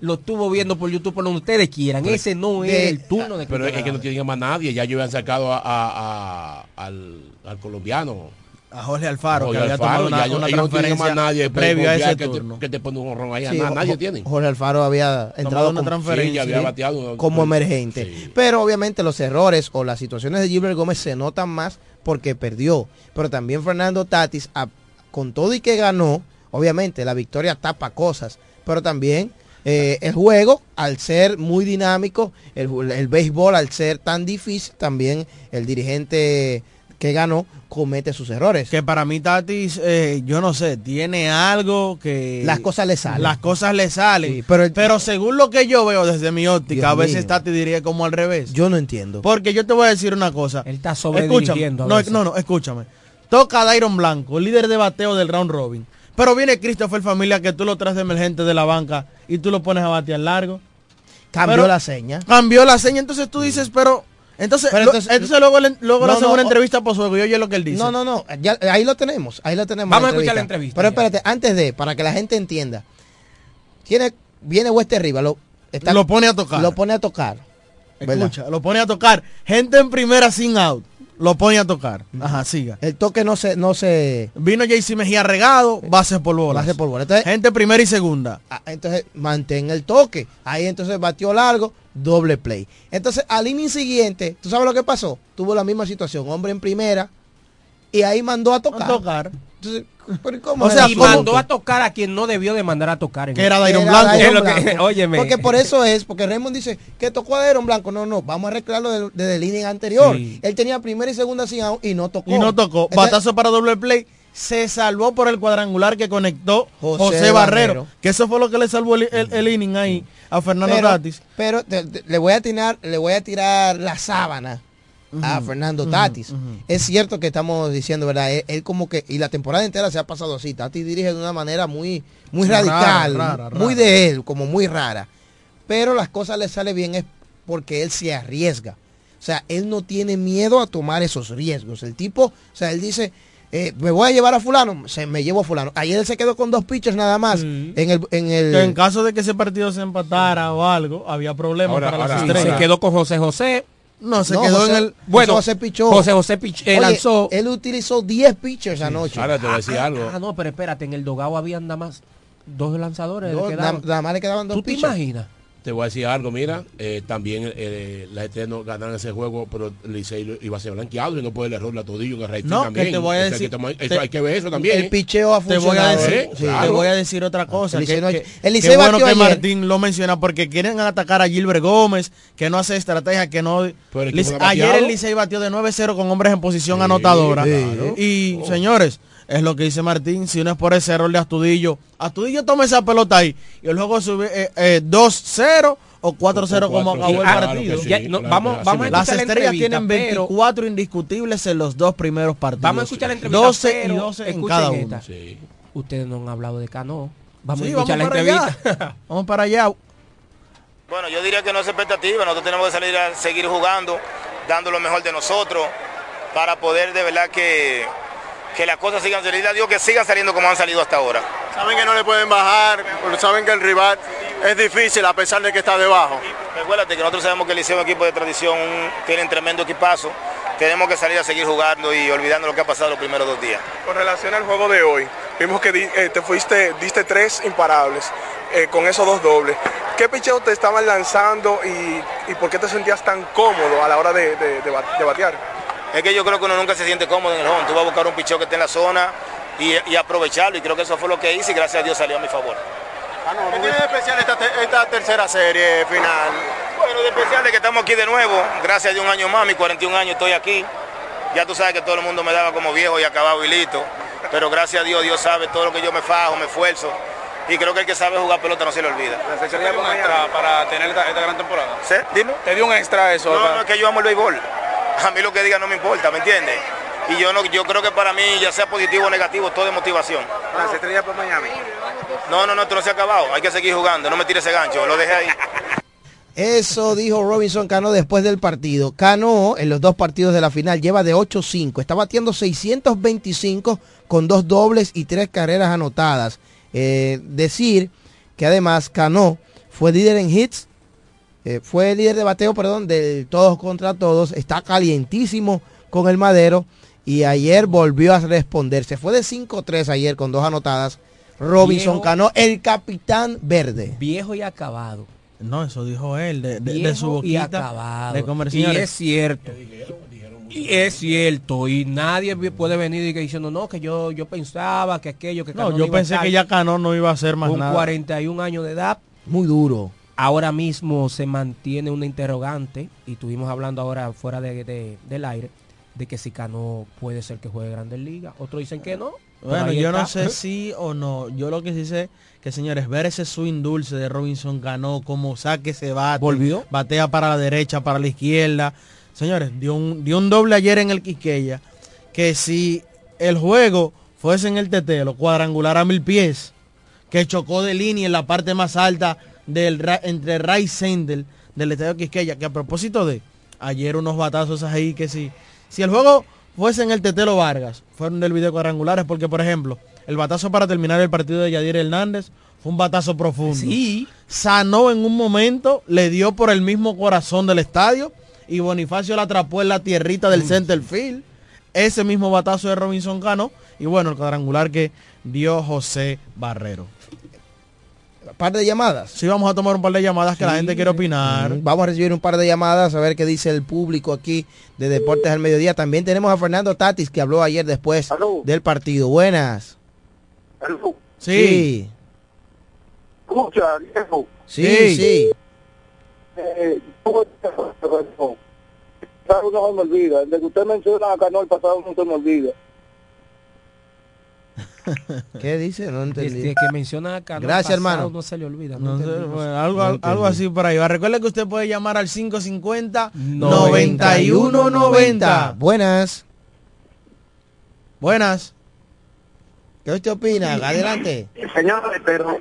[SPEAKER 3] Lo estuvo viendo por YouTube, por donde ustedes quieran.
[SPEAKER 4] Pero-
[SPEAKER 3] ese no
[SPEAKER 1] de-
[SPEAKER 3] era el turno de
[SPEAKER 4] Pero
[SPEAKER 3] Cristian
[SPEAKER 4] es que no tienen más nadie. Ya ellos habían sacado a, a- a- al, al colombiano.
[SPEAKER 2] A Jorge Alfaro,
[SPEAKER 4] Jorge
[SPEAKER 2] que había
[SPEAKER 4] Alfaro,
[SPEAKER 2] tomado una,
[SPEAKER 4] ya no
[SPEAKER 2] transferencia
[SPEAKER 4] más nadie
[SPEAKER 2] previo a ese
[SPEAKER 4] que
[SPEAKER 2] turno.
[SPEAKER 4] Te, que te pone un honrón ahí.
[SPEAKER 1] Sí, Jo-
[SPEAKER 4] nadie
[SPEAKER 1] Jo-
[SPEAKER 4] tiene.
[SPEAKER 1] Jorge Alfaro había entrado
[SPEAKER 2] una transferencia.
[SPEAKER 4] Sí, había bateado.
[SPEAKER 1] como emergente.
[SPEAKER 4] Sí.
[SPEAKER 1] Pero obviamente los errores o las situaciones de Gilbert Gómez se notan más porque perdió. Pero también Fernando Tatis, a- con todo y que ganó, obviamente la victoria tapa cosas. Pero también eh, el juego, al ser muy dinámico, el, el béisbol al ser tan difícil, también el dirigente que ganó comete sus errores.
[SPEAKER 2] Que para mí Tatis, eh, yo no sé, tiene algo que...
[SPEAKER 1] Las cosas le salen.
[SPEAKER 2] Las cosas le salen.
[SPEAKER 1] Sí, pero
[SPEAKER 2] pero,
[SPEAKER 1] el-
[SPEAKER 2] según lo que yo veo desde mi óptica,
[SPEAKER 1] Dios
[SPEAKER 2] a veces
[SPEAKER 1] mío.
[SPEAKER 2] Tatis diría como al revés.
[SPEAKER 1] Yo no entiendo.
[SPEAKER 2] Porque yo te voy a decir una cosa.
[SPEAKER 3] Él está sobredirigiendo. a
[SPEAKER 2] No, no, no, escúchame. Toca a Dairon Blanco, líder de bateo del round robin. Pero viene Christopher Familia que tú lo traes de emergente de la banca y tú lo pones a batear largo.
[SPEAKER 1] Cambió
[SPEAKER 2] Pero-
[SPEAKER 1] la seña.
[SPEAKER 2] Cambió la seña, entonces tú dices, pero... Entonces,
[SPEAKER 1] Pero
[SPEAKER 2] lo-
[SPEAKER 1] entonces-
[SPEAKER 2] entonces, luego, le- luego le
[SPEAKER 1] No,
[SPEAKER 2] hacemos
[SPEAKER 1] no,
[SPEAKER 2] una entrevista por juego y oye lo que él dice.
[SPEAKER 1] No, no, no, ya, ahí lo tenemos, ahí lo tenemos.
[SPEAKER 3] Vamos a escuchar la entrevista,
[SPEAKER 1] Pero
[SPEAKER 3] ya.
[SPEAKER 1] espérate, antes de, para que la gente entienda, tiene, viene West arriba, lo, está-
[SPEAKER 2] Lo pone a tocar.
[SPEAKER 1] Lo pone a tocar. ¿verdad?
[SPEAKER 2] Escucha, lo pone a tocar. Gente en primera sin out. Lo pone a tocar. Ajá, siga.
[SPEAKER 1] El toque no se, no se,
[SPEAKER 2] Vino JC Mejía regado, base por bolas.
[SPEAKER 1] base por bola. Entonces,
[SPEAKER 2] Gente primera y segunda.
[SPEAKER 1] ah, entonces mantén el toque. Ahí entonces batió largo, doble play. Entonces, al inning siguiente, ¿tú sabes lo que pasó? Tuvo la misma situación, hombre en primera, y ahí mandó a tocar.
[SPEAKER 2] A tocar.
[SPEAKER 1] Entonces, ¿pero cómo
[SPEAKER 2] O sea,
[SPEAKER 3] y
[SPEAKER 2] ¿cómo-
[SPEAKER 3] mandó a tocar a quien no debió de mandar a tocar. en
[SPEAKER 2] Que era Dairon
[SPEAKER 1] Era [laughs]
[SPEAKER 2] Blanco.
[SPEAKER 1] Dairon
[SPEAKER 3] que-
[SPEAKER 1] Blanco. [laughs]
[SPEAKER 3] óyeme.
[SPEAKER 1] Porque por eso es, porque Raymond dice que tocó a Dairon Blanco. No, no, vamos a arreglarlo de- desde el inning anterior.
[SPEAKER 3] Sí.
[SPEAKER 1] Él tenía primera y segunda sin out y no tocó.
[SPEAKER 2] Y no tocó.
[SPEAKER 1] Entonces,
[SPEAKER 2] Batazo para doble play. Se salvó por el cuadrangular que conectó
[SPEAKER 1] José
[SPEAKER 2] José, Barrero.
[SPEAKER 1] Barrero.
[SPEAKER 2] Que eso fue lo que le salvó el, el- el inning ahí a Fernando
[SPEAKER 1] pero,
[SPEAKER 2] Tatis.
[SPEAKER 1] pero te- te- le voy a tirar, le voy a tirar la sábana a Fernando Tatis. Es cierto que estamos diciendo, ¿verdad? Él, él como que, y la temporada entera se ha pasado así. Tatis dirige de una manera muy, muy
[SPEAKER 2] Rara,
[SPEAKER 1] radical,
[SPEAKER 2] rara,
[SPEAKER 1] muy
[SPEAKER 2] rara.
[SPEAKER 1] de él, como muy rara. Pero las cosas le salen bien es porque él se arriesga. O sea, él no tiene miedo a tomar esos riesgos. El tipo, o sea, él dice, eh, me voy a llevar a fulano, se me llevo a fulano. Ayer él se quedó con dos pitchers nada más
[SPEAKER 2] Sí.
[SPEAKER 1] en el, en el
[SPEAKER 2] en caso de que ese partido se empatara o algo, había problemas
[SPEAKER 4] Ahora-
[SPEAKER 2] para las estrellas.
[SPEAKER 3] Se quedó con José José.
[SPEAKER 2] No, se
[SPEAKER 1] No,
[SPEAKER 2] quedó
[SPEAKER 1] José-
[SPEAKER 2] en el...
[SPEAKER 3] Bueno,
[SPEAKER 1] José pichó.
[SPEAKER 3] José José pich- eh,
[SPEAKER 1] Oye,
[SPEAKER 3] lanzó.
[SPEAKER 1] Él utilizó 10 pitchers anoche.
[SPEAKER 4] Ahora te voy a decir algo.
[SPEAKER 3] Ah, no, pero espérate, en el dogado habían nada más dos lanzadores.
[SPEAKER 1] Dos,
[SPEAKER 3] le
[SPEAKER 1] nada,
[SPEAKER 3] quedaban.
[SPEAKER 1] nada más le quedaban dos
[SPEAKER 3] ¿Tú te
[SPEAKER 1] pitchers.
[SPEAKER 3] imaginas?
[SPEAKER 4] Te voy a decir algo, mira, eh, también eh, las estrellas no ganaron ese juego, pero Licey iba a ser blanqueado y no puede el error la todillo en el rating
[SPEAKER 2] No, que
[SPEAKER 4] también.
[SPEAKER 2] te voy a
[SPEAKER 4] O sea,
[SPEAKER 2] decir-
[SPEAKER 4] que eso
[SPEAKER 2] te-
[SPEAKER 4] hay que ver eso también.
[SPEAKER 1] El
[SPEAKER 4] ¿eh?
[SPEAKER 1] picheo ha
[SPEAKER 2] Te
[SPEAKER 1] funcionado.
[SPEAKER 2] voy a decir,
[SPEAKER 1] ¿eh?
[SPEAKER 2] te
[SPEAKER 4] claro.
[SPEAKER 2] voy a decir otra cosa.
[SPEAKER 1] El
[SPEAKER 2] que,
[SPEAKER 1] no-
[SPEAKER 2] que-
[SPEAKER 1] el
[SPEAKER 2] bueno que
[SPEAKER 1] ayer.
[SPEAKER 2] Martín lo menciona porque quieren atacar a Gilbert Gómez, que no hace estrategia, que no. Ayer el Licey batió de 9-0 con hombres en posición
[SPEAKER 4] Sí,
[SPEAKER 2] anotadora.
[SPEAKER 4] claro.
[SPEAKER 2] Y señores, es lo que dice Martín, si no es por ese error de Astudillo, Astudillo toma esa pelota ahí y el juego sube eh, eh, 2-0 o 4-0 como
[SPEAKER 4] cuatro,
[SPEAKER 2] acabó el
[SPEAKER 3] claro
[SPEAKER 2] partido.
[SPEAKER 4] que sí,
[SPEAKER 3] Ya, no,
[SPEAKER 4] claro,
[SPEAKER 3] vamos, vamos a.
[SPEAKER 2] Las
[SPEAKER 3] la
[SPEAKER 2] estrellas tienen
[SPEAKER 3] pero-
[SPEAKER 2] 24 indiscutibles en los dos primeros partidos.
[SPEAKER 3] Vamos a escuchar la entrevista.
[SPEAKER 2] 12 y
[SPEAKER 3] pero
[SPEAKER 2] 12 en cada uno.
[SPEAKER 4] Sí.
[SPEAKER 3] Ustedes no han hablado de Cano. Vamos
[SPEAKER 2] Sí,
[SPEAKER 3] a escuchar
[SPEAKER 2] vamos
[SPEAKER 3] la entrevista.
[SPEAKER 2] allá. [laughs] vamos para allá.
[SPEAKER 13] Bueno, yo diría que no es expectativa, nosotros tenemos que salir a seguir jugando, dando lo mejor de nosotros, para poder de verdad que, que las cosas sigan saliendo, Dios que sigan saliendo como han salido hasta ahora.
[SPEAKER 14] Saben que no le pueden bajar, pero saben que el rival es difícil a pesar de que está debajo.
[SPEAKER 13] Recuérdate que nosotros sabemos que el Liceo es un equipo de tradición, un- tienen tremendo equipazo, tenemos que salir a seguir jugando y olvidando lo que ha pasado los primeros dos días.
[SPEAKER 14] Con relación al juego de hoy, vimos que eh, te fuiste, diste tres imparables eh, con esos dos dobles. ¿Qué picheo te estaban lanzando y, y por qué te sentías tan cómodo a la hora de, de- de ba- de batear?
[SPEAKER 13] Es que yo creo que uno nunca se siente cómodo en el home, tú vas a buscar un picheo que esté en la zona y, y aprovecharlo y creo que eso fue lo que hice y gracias a Dios salió a mi favor.
[SPEAKER 14] ¿Qué tiene de especial esta, te- esta tercera serie final?
[SPEAKER 13] Bueno, de especial de que estamos aquí de nuevo, gracias a Dios un año más, mis 41 años estoy aquí. Ya tú sabes que todo el mundo me daba como viejo y acabado y listo. Pero gracias a Dios, Dios sabe todo lo que yo me fajo, me esfuerzo. Y creo que el que sabe jugar pelota no se le olvida.
[SPEAKER 14] ¿Te dio un extra para tener esta, esta gran temporada?
[SPEAKER 13] ¿Sí? Dime.
[SPEAKER 14] ¿Te dio un extra eso?
[SPEAKER 13] No, no, es que yo amo el béisbol. [laughs] A mí lo que diga no me importa, ¿me entiendes? Y yo no, yo creo que para mí, ya sea positivo o negativo, todo es motivación.
[SPEAKER 14] Por Miami.
[SPEAKER 13] No, no, no, esto no se ha acabado. Hay que seguir jugando. No me tire ese gancho, lo dejé ahí. [laughs]
[SPEAKER 1] Eso dijo Robinson Cano después del partido. Cano en los dos partidos de la final lleva de 8-5. Está batiendo 625 con dos dobles y tres carreras anotadas. Eh, decir que además Cano fue líder en hits, eh, fue líder de bateo, perdón, del todos contra todos. Está calientísimo con el madero y ayer volvió a responder. Se fue de 5-3 ayer con dos anotadas. Robinson
[SPEAKER 3] Viejo.
[SPEAKER 1] Cano, el capitán verde.
[SPEAKER 3] Viejo y acabado.
[SPEAKER 2] No, eso dijo él, de, de- de
[SPEAKER 3] Viejo
[SPEAKER 2] su
[SPEAKER 3] y
[SPEAKER 2] boquita.
[SPEAKER 3] acabado.
[SPEAKER 2] De comer,
[SPEAKER 3] y es cierto. Y es cierto. Y nadie puede venir y que diciendo, no, que yo, yo pensaba que aquello, que
[SPEAKER 2] No,
[SPEAKER 3] Cano
[SPEAKER 2] yo
[SPEAKER 3] iba a
[SPEAKER 2] pensé
[SPEAKER 3] estar
[SPEAKER 2] que ya Cano no iba a hacer más
[SPEAKER 3] con
[SPEAKER 2] nada.
[SPEAKER 3] 41 años de edad.
[SPEAKER 1] Muy duro.
[SPEAKER 3] Ahora mismo se mantiene una interrogante, y estuvimos hablando ahora fuera de, de- del aire, de que si Cano puede ser que juegue Grandes Ligas. Otros dicen que no.
[SPEAKER 2] Bueno, yo no sé si o no. Yo lo que sí sé que señores, ver ese swing dulce de Robinson Cano, como saque ese bate,
[SPEAKER 3] ¿Volvió?
[SPEAKER 2] batea para la derecha, para la izquierda. Señores, dio un, dio un doble ayer en el Quisqueya, que si el juego fuese en el tetelo, cuadrangular a mil pies, que chocó de línea en la parte más alta del entre Ray Sendel del estadio Quisqueya, que a propósito de ayer unos batazos ahí que si, si el juego fuese en el Tetelo Vargas, fueron del video cuadrangulares, porque por ejemplo, el batazo para terminar el partido de Yadir Hernández fue un batazo profundo.
[SPEAKER 3] Sí.
[SPEAKER 2] Sanó en un momento, le dio por el mismo corazón del estadio y Bonifacio la atrapó en la tierrita del center field. Ese mismo batazo de Robinson Cano y bueno, el cuadrangular que dio José Barrero.
[SPEAKER 1] Par de llamadas.
[SPEAKER 2] Sí, vamos a tomar un par de llamadas que la gente quiere opinar.
[SPEAKER 1] Mm, Vamos a recibir un par de llamadas a ver qué dice el público aquí de Deportes al Mediodía. También tenemos a Fernando Tatis que habló ayer después del partido. Buenas. Sí.
[SPEAKER 15] Escucha, viejo.
[SPEAKER 1] Sí, sí.
[SPEAKER 15] Eh, ¿cómo está? Claro, no se me olvida. Desde que usted menciona a Cano el pasado no se me olvida. [laughs]
[SPEAKER 1] ¿Qué dice? No entendí.
[SPEAKER 3] Desde que menciona a
[SPEAKER 1] Gracias,
[SPEAKER 3] pasado
[SPEAKER 1] hermano.
[SPEAKER 3] No se le olvida.
[SPEAKER 2] No sé,
[SPEAKER 3] entendimos.
[SPEAKER 2] bueno, algo,
[SPEAKER 3] No
[SPEAKER 2] algo así por ahí. va. Recuerde que usted puede llamar al 550
[SPEAKER 3] 9190.
[SPEAKER 2] 9190.
[SPEAKER 1] Buenas.
[SPEAKER 2] Buenas.
[SPEAKER 1] ¿Qué usted opina? Adelante.
[SPEAKER 15] Señores, pero...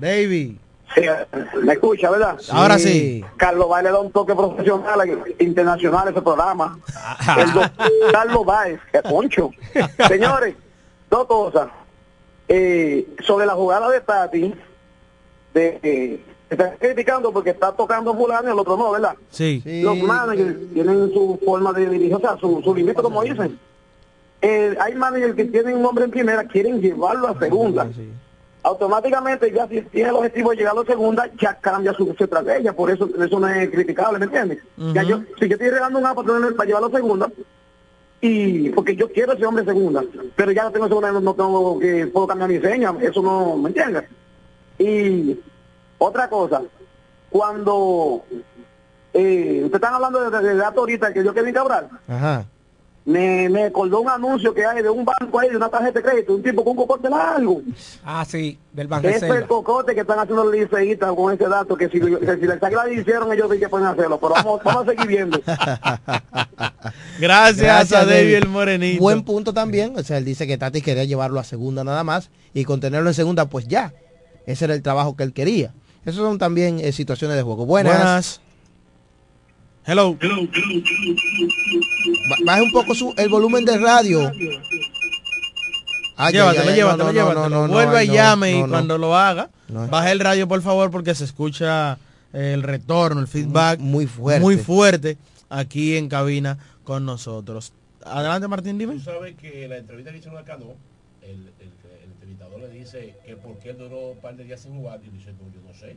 [SPEAKER 2] Baby.
[SPEAKER 15] Sí, me escucha, ¿verdad?
[SPEAKER 2] Ahora sí.
[SPEAKER 15] Carlos Baez le da un toque profesional internacional a ese programa. El doctor Carlos Baez, que concho. [laughs] Señores, dos cosas. Eh, sobre la jugada de Tati, de, eh, están criticando porque está tocando fulano y el otro no, ¿verdad?
[SPEAKER 2] Sí.
[SPEAKER 15] Los managers tienen su forma de dirigir, o sea, su, su límite, como dicen. Eh, hay managers que tienen un hombre en primera, quieren llevarlo a segunda. Automáticamente, ya si tiene el objetivo de llegar a la segunda, ya cambia su, su estrategia. Por eso eso no es criticable, ¿me entiendes? Ya yo, si yo estoy regando un APA para llevarlo a segunda, y porque yo quiero ese hombre segunda, pero ya no tengo segunda, no, tengo que puedo cambiar mi seña, eso no, ¿me entiendes? Y otra cosa, cuando eh, ustedes están hablando de, de, de datos ahorita que yo quería Cabral,
[SPEAKER 1] Ajá.
[SPEAKER 16] Me, me acordó un anuncio que hay de un banco ahí, de una tarjeta de crédito, un tipo con un cocote largo.
[SPEAKER 3] Ah, sí, del
[SPEAKER 16] Ese es el cocote que están haciendo los liceístas con ese dato, que si, que si la la hicieron ellos sí que pueden hacerlo, pero vamos, vamos a seguir viendo. [laughs]
[SPEAKER 2] Gracias, a David el Morenito.
[SPEAKER 1] Buen punto también. O sea, él dice que Tati quería llevarlo a segunda nada más y con tenerlo en segunda, pues ya. Ese era el trabajo que él quería. Esas son también eh, situaciones de juego. Buenas.
[SPEAKER 2] Buenas. Hello.
[SPEAKER 1] Ba- Baje un poco su, el volumen del radio. Ay,
[SPEAKER 2] llévatelo, llévatelo, llévatelo.
[SPEAKER 1] no, no,
[SPEAKER 2] Vuelva y
[SPEAKER 1] no,
[SPEAKER 2] llame
[SPEAKER 1] no,
[SPEAKER 2] y
[SPEAKER 1] no.
[SPEAKER 2] cuando lo haga, baje el radio por favor porque se escucha el retorno, el feedback
[SPEAKER 1] muy fuerte.
[SPEAKER 2] muy fuerte aquí en cabina con nosotros. Adelante Martín, dime.
[SPEAKER 4] Tú sabes que la entrevista que hicieron a Cano, el, el, el entrevistador le dice que por qué él duró un par de días sin jugar, y dice, pues yo no sé.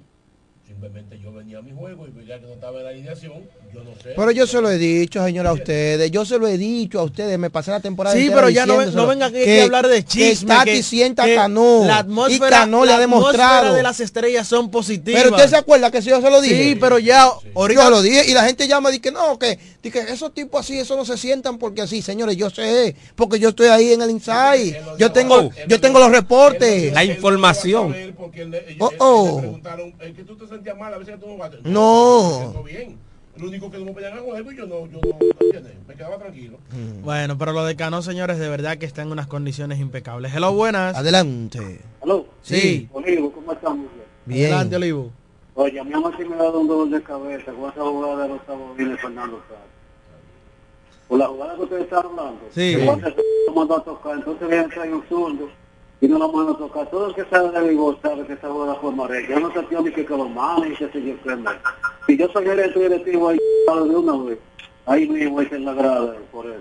[SPEAKER 4] Simplemente yo venía a mi juego y veía que no estaba en la alineación, yo no sé.
[SPEAKER 1] Pero yo se lo he dicho, señora, a ustedes. Yo se lo he dicho a ustedes. Me pasé la temporada
[SPEAKER 2] Sí, pero ya no, no venga aquí a hablar de chisme.
[SPEAKER 1] Que Tati sienta
[SPEAKER 2] que
[SPEAKER 1] Cano.
[SPEAKER 2] La
[SPEAKER 1] y
[SPEAKER 2] atmósfera,
[SPEAKER 1] Cano le
[SPEAKER 2] la
[SPEAKER 1] ha demostrado.
[SPEAKER 2] atmósfera de las estrellas son positivas.
[SPEAKER 1] Pero usted se acuerda que si yo se lo dije.
[SPEAKER 2] Sí, pero ya ahorita
[SPEAKER 1] Yo lo dije y la gente llama y dice que no, que, que esos tipos así, eso no se sientan porque así, señores, yo sé, porque yo estoy ahí en el inside. Yo tengo, yo tengo los reportes.
[SPEAKER 3] La información.
[SPEAKER 1] Oh, oh.
[SPEAKER 4] Preguntaron, ¿es que tú te sentías mal a veces que tú no jugaste?
[SPEAKER 1] No.
[SPEAKER 4] Me siento bien. Lo único que no me pedían y yo no, yo no. Me quedaba tranquilo.
[SPEAKER 2] Bueno, pero lo de Cano, señores, de verdad que está en unas condiciones impecables. Hello, buenas.
[SPEAKER 1] Adelante.
[SPEAKER 16] Aló.
[SPEAKER 2] Sí.
[SPEAKER 16] Olivo, ¿cómo estamos?
[SPEAKER 1] Bien.
[SPEAKER 2] Adelante, Olivo.
[SPEAKER 16] Oye, a mí sí me ha dado un dolor de cabeza con esa jugada de los Fernando Sáenz. Por la jugada que ustedes están hablando.
[SPEAKER 2] Sí.
[SPEAKER 16] Entonces, lo mandó a tocar. Entonces viene trae un zurdo y no lo mandó a tocar. Todo el que sabe de Vigor sabe que esa jugada fue Marek. Yo no sé ni que, lo y que se yo más. Si yo soy gerente directivo ahí de una vez, ahí mismo es en la grada por eso.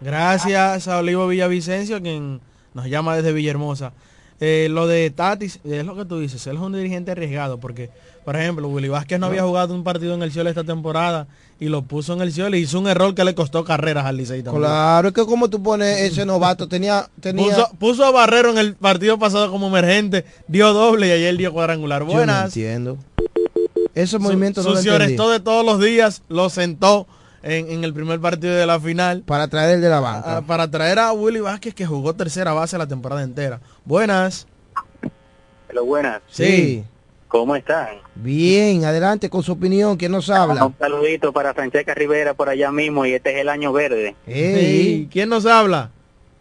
[SPEAKER 2] Gracias a Olivo Villavicencio, quien nos llama desde Villahermosa. Eh, lo de Tatis, es lo que tú dices, él es un dirigente arriesgado, porque, por ejemplo, Willy Vázquez no había jugado un partido en el Cielo esta temporada y lo puso en el Cielo y hizo un error que le costó carreras al Licey también.
[SPEAKER 1] Claro, es que como tú pones ese novato, tenía, tenía.
[SPEAKER 2] Puso, puso a Barrero en el partido pasado como emergente, dio doble y ayer dio cuadrangular.
[SPEAKER 1] Yo no
[SPEAKER 2] Buenas.
[SPEAKER 1] entiendo. Esos
[SPEAKER 2] Su-
[SPEAKER 1] movimientos no lo entendí.
[SPEAKER 2] De todos los días, lo sentó en, en el primer partido de la final.
[SPEAKER 1] Para traer el de la banca.
[SPEAKER 2] Para traer a Willy Vázquez que jugó tercera base la temporada entera. Buenas.
[SPEAKER 17] Pero buenas.
[SPEAKER 1] Sí.
[SPEAKER 17] ¿Cómo están?
[SPEAKER 1] Bien, adelante con su opinión. ¿Quién nos habla?
[SPEAKER 17] Un saludito para Francesca Rivera por allá mismo y este es el año verde.
[SPEAKER 2] ¿Quién nos habla?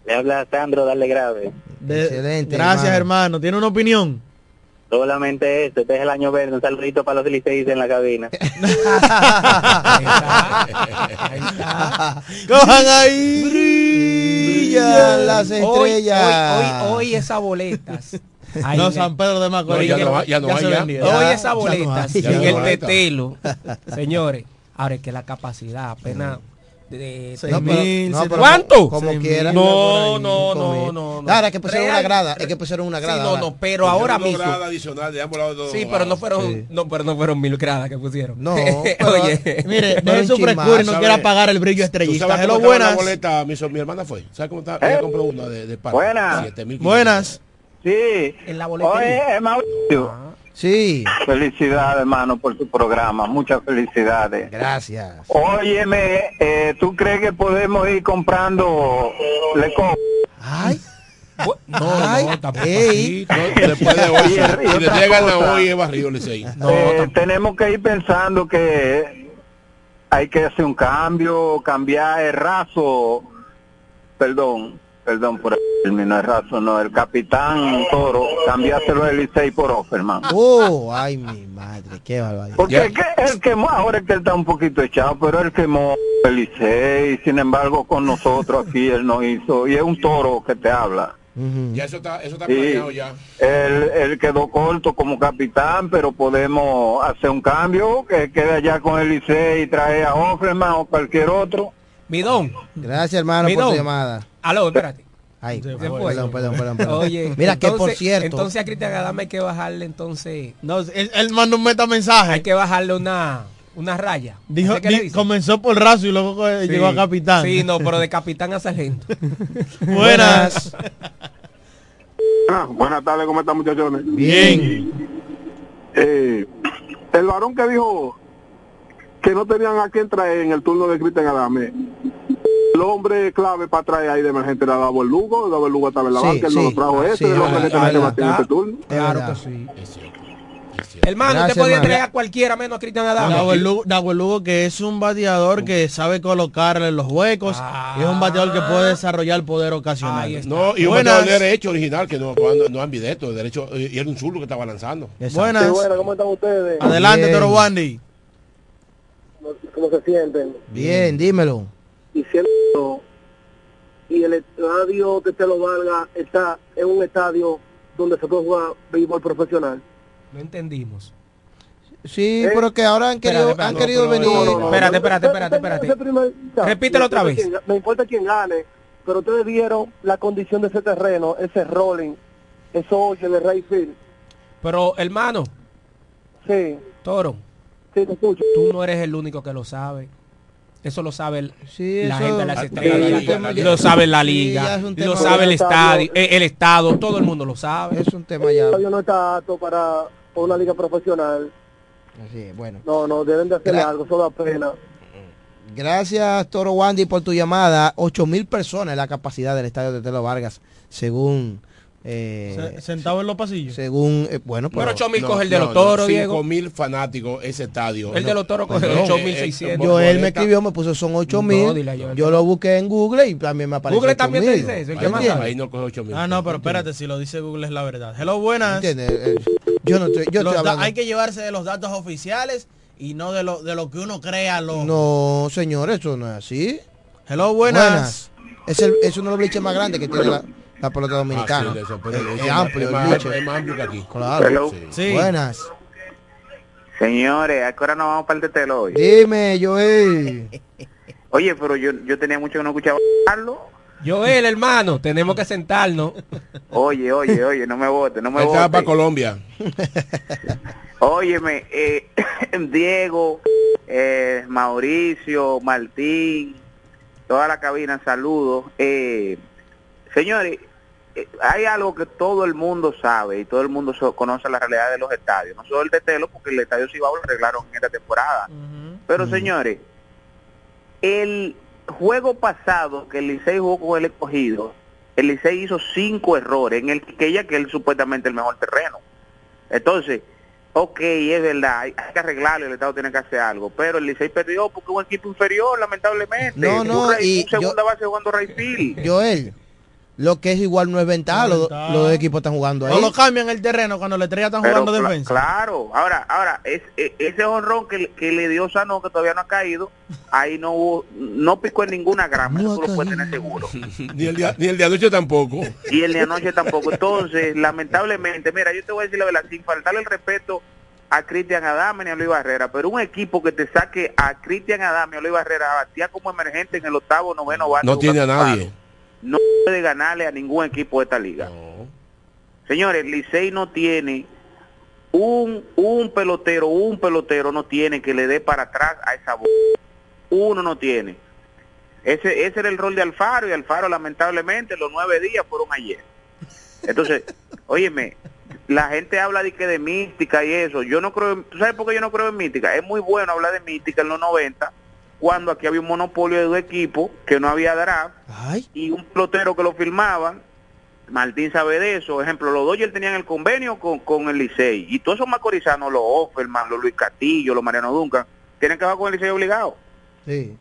[SPEAKER 17] Le habla Sandro Darle Grave.
[SPEAKER 2] De-
[SPEAKER 1] Excelente,
[SPEAKER 2] Gracias,
[SPEAKER 1] hermano.
[SPEAKER 2] hermano. ¿Tiene una opinión?
[SPEAKER 17] Solamente esto, este es el año verde. Un saludito para los liceístas en la cabina. [laughs]
[SPEAKER 2] Cojan ahí.
[SPEAKER 1] Brillan las estrellas.
[SPEAKER 3] Hoy, hoy, hoy esas boletas. Ahí
[SPEAKER 2] No, San Pedro de Macorís.
[SPEAKER 4] No, ya no hay, ya no ya.
[SPEAKER 1] no hay.
[SPEAKER 4] Ya
[SPEAKER 3] en
[SPEAKER 4] no
[SPEAKER 3] el tetelo. [laughs] Señores, ahora es que la capacidad apenas de
[SPEAKER 1] No, pero-
[SPEAKER 2] mil,
[SPEAKER 1] no, pero
[SPEAKER 3] ¿Cuánto?
[SPEAKER 1] Como quiera.
[SPEAKER 3] No, no, no, no, no.
[SPEAKER 1] Hay que pusieron una
[SPEAKER 3] Real.
[SPEAKER 1] grada. Hay que pusieron una
[SPEAKER 3] Sí,
[SPEAKER 1] grada.
[SPEAKER 3] no,
[SPEAKER 1] ahora.
[SPEAKER 3] no, pero ahora mismo.
[SPEAKER 4] una grada adicional de ambos lados de los
[SPEAKER 3] Sí, pero no fueron,
[SPEAKER 1] Sí.
[SPEAKER 3] no, pero no fueron mil gradas que pusieron.
[SPEAKER 1] No, [laughs]
[SPEAKER 3] Oye,
[SPEAKER 2] Mire, [laughs]
[SPEAKER 1] Pero
[SPEAKER 2] deje
[SPEAKER 1] un
[SPEAKER 2] frescura y no
[SPEAKER 4] ¿sabe?
[SPEAKER 2] quiera pagar el brillo
[SPEAKER 4] ¿Tú
[SPEAKER 2] estrellista. Hello,
[SPEAKER 4] estaba la
[SPEAKER 2] buenas.
[SPEAKER 4] boleta? Mi, mi hermana fue. ¿Sabes cómo está?
[SPEAKER 17] ¿Eh?
[SPEAKER 4] Ella compró una de, de parte.
[SPEAKER 17] Buenas.
[SPEAKER 4] 7.500.
[SPEAKER 2] Buenas.
[SPEAKER 17] Sí.
[SPEAKER 3] en la boletería.
[SPEAKER 17] Oye, Mauricio.
[SPEAKER 1] Sí,
[SPEAKER 17] Felicidades, hermano, por tu programa. Muchas felicidades.
[SPEAKER 1] gracias.
[SPEAKER 17] Óyeme, eh, ¿tú crees que podemos ir comprando Leco?
[SPEAKER 1] Ay,
[SPEAKER 3] No,
[SPEAKER 1] Ay,
[SPEAKER 3] no, tampoco así.
[SPEAKER 4] No, después de hoy, [laughs] si le llegan a es barrio.
[SPEAKER 3] No,
[SPEAKER 17] Eh, tenemos que ir pensando que hay que hacer un cambio, cambiar el raso, perdón, perdón por término, el raso, no, el capitán Toro, cambiárselo el Licey por Offerman.
[SPEAKER 1] Oh, ay, mi madre, qué barbaridad.
[SPEAKER 17] Porque
[SPEAKER 4] Ya.
[SPEAKER 17] es que el quemó, ahora es que él está un poquito echado, pero él quemó el Licey, sin embargo con nosotros aquí él no hizo, y es un toro que te habla.
[SPEAKER 1] Ujú.
[SPEAKER 4] Ya eso está, eso está
[SPEAKER 17] Sí.
[SPEAKER 4] planeado ya.
[SPEAKER 17] Él, él quedó corto como capitán, pero podemos hacer un cambio, que quede allá con el Licey y traer a Offerman o cualquier otro.
[SPEAKER 3] Midón.
[SPEAKER 1] Gracias, hermano, por
[SPEAKER 3] Midón.
[SPEAKER 1] tu llamada.
[SPEAKER 3] Aló, espérate.
[SPEAKER 1] Ay,
[SPEAKER 2] Se
[SPEAKER 1] perdón,
[SPEAKER 3] fue.
[SPEAKER 1] perdón, perdón, perdón, perdón.
[SPEAKER 3] Oye,
[SPEAKER 1] Mira que por
[SPEAKER 3] entonces-
[SPEAKER 1] cierto,
[SPEAKER 3] Entonces a Cristian Adame hay que bajarle entonces.
[SPEAKER 2] No, él, él manda un metamensaje.
[SPEAKER 3] Hay que bajarle una, una raya.
[SPEAKER 2] Dijo,
[SPEAKER 3] ¿Ese qué le
[SPEAKER 2] di- comenzó por raso y luego
[SPEAKER 3] Sí.
[SPEAKER 2] llegó a capitán.
[SPEAKER 3] Sí, no, pero de capitán a sargento. [laughs]
[SPEAKER 2] Buenas.
[SPEAKER 16] Ah, buenas tardes, ¿cómo están muchachones?
[SPEAKER 2] Bien.
[SPEAKER 16] Eh, el varón que dijo que no tenían a quién traer en el turno de Cristian Adame, el hombre clave para traer ahí de emergente era Davo el Lugo, Davo el Lugo estaba en la
[SPEAKER 3] Sí,
[SPEAKER 16] banca, él no
[SPEAKER 3] sí.
[SPEAKER 16] lo trajo ese,
[SPEAKER 3] Sí,
[SPEAKER 16] el
[SPEAKER 3] es
[SPEAKER 16] hombre que tiene que
[SPEAKER 3] es
[SPEAKER 16] batir en este turno.
[SPEAKER 3] Claro que sí. Hermano,
[SPEAKER 2] Gracias,
[SPEAKER 3] usted podía
[SPEAKER 2] hermano.
[SPEAKER 3] traer a cualquiera menos a Cristian Adame.
[SPEAKER 2] Nahuel Lugo, que es un bateador que sabe colocarle los huecos y es un bateador que puede desarrollar poder ocasional.
[SPEAKER 4] No, y un
[SPEAKER 2] Buenas.
[SPEAKER 4] bateador de derecho original que no, no, no ambideto, de derecho, y era un zurdo que estaba lanzando.
[SPEAKER 2] Buenas.
[SPEAKER 16] Sí, bueno, ¿cómo están ustedes?
[SPEAKER 2] Adelante,
[SPEAKER 1] Bien.
[SPEAKER 2] Toro Wandy.
[SPEAKER 16] ¿Cómo, cómo se sienten?
[SPEAKER 1] Bien, dímelo.
[SPEAKER 16] Y siendo- y el estadio de Telo Vargas está en un estadio donde se puede jugar béisbol profesional.
[SPEAKER 3] No entendimos.
[SPEAKER 1] Sí, pero que ahora han querido,
[SPEAKER 3] Espérate,
[SPEAKER 1] han
[SPEAKER 3] no,
[SPEAKER 1] querido
[SPEAKER 3] pero-
[SPEAKER 1] venir.
[SPEAKER 3] no, no, no. Espérate, espérate, espérate, espérate.
[SPEAKER 16] Primer- ya,
[SPEAKER 3] Repítelo otra vez.
[SPEAKER 16] quién- me importa quién gane, pero ustedes vieron la condición de ese terreno, ese rolling, eso hoy en el right field.
[SPEAKER 3] Pero, hermano,
[SPEAKER 16] Sí,
[SPEAKER 3] Toro,
[SPEAKER 16] sí, te escucho.
[SPEAKER 3] tú no eres el único que lo sabe. Eso lo sabe el- la
[SPEAKER 1] eso-
[SPEAKER 3] gente de las
[SPEAKER 1] Ah,
[SPEAKER 3] estrellas, lo sabe la liga, lo sabe el estadio,
[SPEAKER 16] estadio.
[SPEAKER 3] eh, el estado, todo el mundo lo sabe.
[SPEAKER 1] Es un tema ya.
[SPEAKER 16] El estadio no está apto para, una liga profesional.
[SPEAKER 1] Así, bueno.
[SPEAKER 16] No, no, deben de hacerle
[SPEAKER 1] Gra-
[SPEAKER 16] algo, eso da pena.
[SPEAKER 1] Gracias, Toro Wandy, por tu llamada. 8 mil personas es la capacidad del estadio de Telo Vargas, según. Eh,
[SPEAKER 2] Se- Sentado en los pasillos.
[SPEAKER 1] según. eh, bueno,
[SPEAKER 3] Pero 8.000
[SPEAKER 4] No,
[SPEAKER 3] coge el de
[SPEAKER 4] no,
[SPEAKER 3] los toros,
[SPEAKER 4] no,
[SPEAKER 3] Diego.
[SPEAKER 4] 5 mil fanáticos ese estadio.
[SPEAKER 3] El de los toros coge
[SPEAKER 1] Perdón.
[SPEAKER 3] 8.600.
[SPEAKER 1] Yo, él me escribió, me puso son 8 mil. Yo lo busqué en Google y también me apareció.
[SPEAKER 3] Google también te
[SPEAKER 1] 8.000.
[SPEAKER 3] dice eso.
[SPEAKER 4] Ahí no coge 8 mil.
[SPEAKER 2] Ah, no, pero espérate, si lo dice Google es la verdad. Hello, buenas.
[SPEAKER 1] ¿Entiendes? Eh, Yo no estoy, yo
[SPEAKER 2] Los
[SPEAKER 1] estoy
[SPEAKER 2] da-
[SPEAKER 1] hablando.
[SPEAKER 2] hay que llevarse de los datos oficiales y no de lo, de lo que uno crea. Lo...
[SPEAKER 1] No, señor, eso no es así.
[SPEAKER 2] Hello, buenas.
[SPEAKER 1] Es, el, es uno de los bliches más grandes que tiene la, la pelota dominicana.
[SPEAKER 4] Ah, sí, de eso, pero
[SPEAKER 1] es, amplio
[SPEAKER 4] es más- es más amplio que aquí.
[SPEAKER 1] Claro.
[SPEAKER 16] Hello.
[SPEAKER 2] Sí.
[SPEAKER 1] Buenas.
[SPEAKER 18] Señores, ¿a qué hora nos vamos para el tetelo hoy?
[SPEAKER 1] Dime, Joel. [laughs]
[SPEAKER 18] Oye, pero yo, yo tenía mucho que no escuchaba hablarlo.
[SPEAKER 3] Joel, hermano, tenemos que sentarnos. [laughs]
[SPEAKER 18] Oye, oye, oye, no me vote, no me
[SPEAKER 4] Él estaba
[SPEAKER 18] vote.
[SPEAKER 4] para Colombia. [laughs]
[SPEAKER 18] Óyeme, eh, Diego, eh, Mauricio, Martín, toda la cabina, saludos. Eh, señores, hay algo que todo el mundo sabe y todo el mundo so- conoce la realidad de los estadios. No solo el de Telo, porque el estadio Cibao lo arreglaron en esta temporada. Pero señores, el juego pasado que el Licey jugó con el escogido, el Licey hizo cinco errores en el Quiqueya, que es supuestamente el mejor terreno. Entonces, ok, es verdad, hay, hay que arreglarlo, el Estado tiene que hacer algo, pero el Licey perdió porque un equipo inferior, lamentablemente.
[SPEAKER 1] No, no,
[SPEAKER 18] un,
[SPEAKER 1] y
[SPEAKER 18] un segunda base jugando Rayfield.
[SPEAKER 1] Joel, lo que es igual no es ventaja.
[SPEAKER 2] No es
[SPEAKER 1] Los,
[SPEAKER 2] ventaja.
[SPEAKER 1] los dos equipos están jugando ahí.
[SPEAKER 2] No lo cambian el terreno cuando la estrella están
[SPEAKER 18] Pero
[SPEAKER 2] jugando defensa.
[SPEAKER 18] Claro, ahora, ahora, es, e- ese honrón que, le- que le dio Sano, que todavía no ha caído, ahí no hubo, no picó en ninguna grama, eso tú lo puedes tener seguro. [laughs]
[SPEAKER 4] ni, el de, ni el de anoche tampoco.
[SPEAKER 18] y el de anoche tampoco. Entonces, lamentablemente, mira, yo te voy a decir la verdad, sin faltarle el respeto a Cristian Adame ni a Luis Barrera, pero un equipo que te saque a Cristian Adame y a Luis Barrera a batear como emergente en el octavo, noveno bate,
[SPEAKER 4] No tiene a nadie.
[SPEAKER 18] No puede ganarle a ningún equipo de esta liga. Señores, Licey no tiene un, un pelotero, un pelotero no tiene que le dé para atrás a esa bola. Uno no tiene. Ese, ese era el rol de Alfaro y Alfaro lamentablemente los nueve días fueron ayer. Entonces, [laughs] óyeme, la gente habla de que de mística y eso. Yo no creo, ¿tú sabes por qué yo no creo en mística? Es muy bueno hablar de mística en los 90, cuando aquí había un monopolio de dos equipos, que no había draft, y un pelotero que lo firmaban. Martín sabe de eso. Ejemplo, los Dodgers tenían el convenio con, con el Licey. Y todos esos macorizanos, los Offerman, los Luis Castillo, los Mariano Duncan, tienen que jugar con el Licey obligado.
[SPEAKER 1] Sí.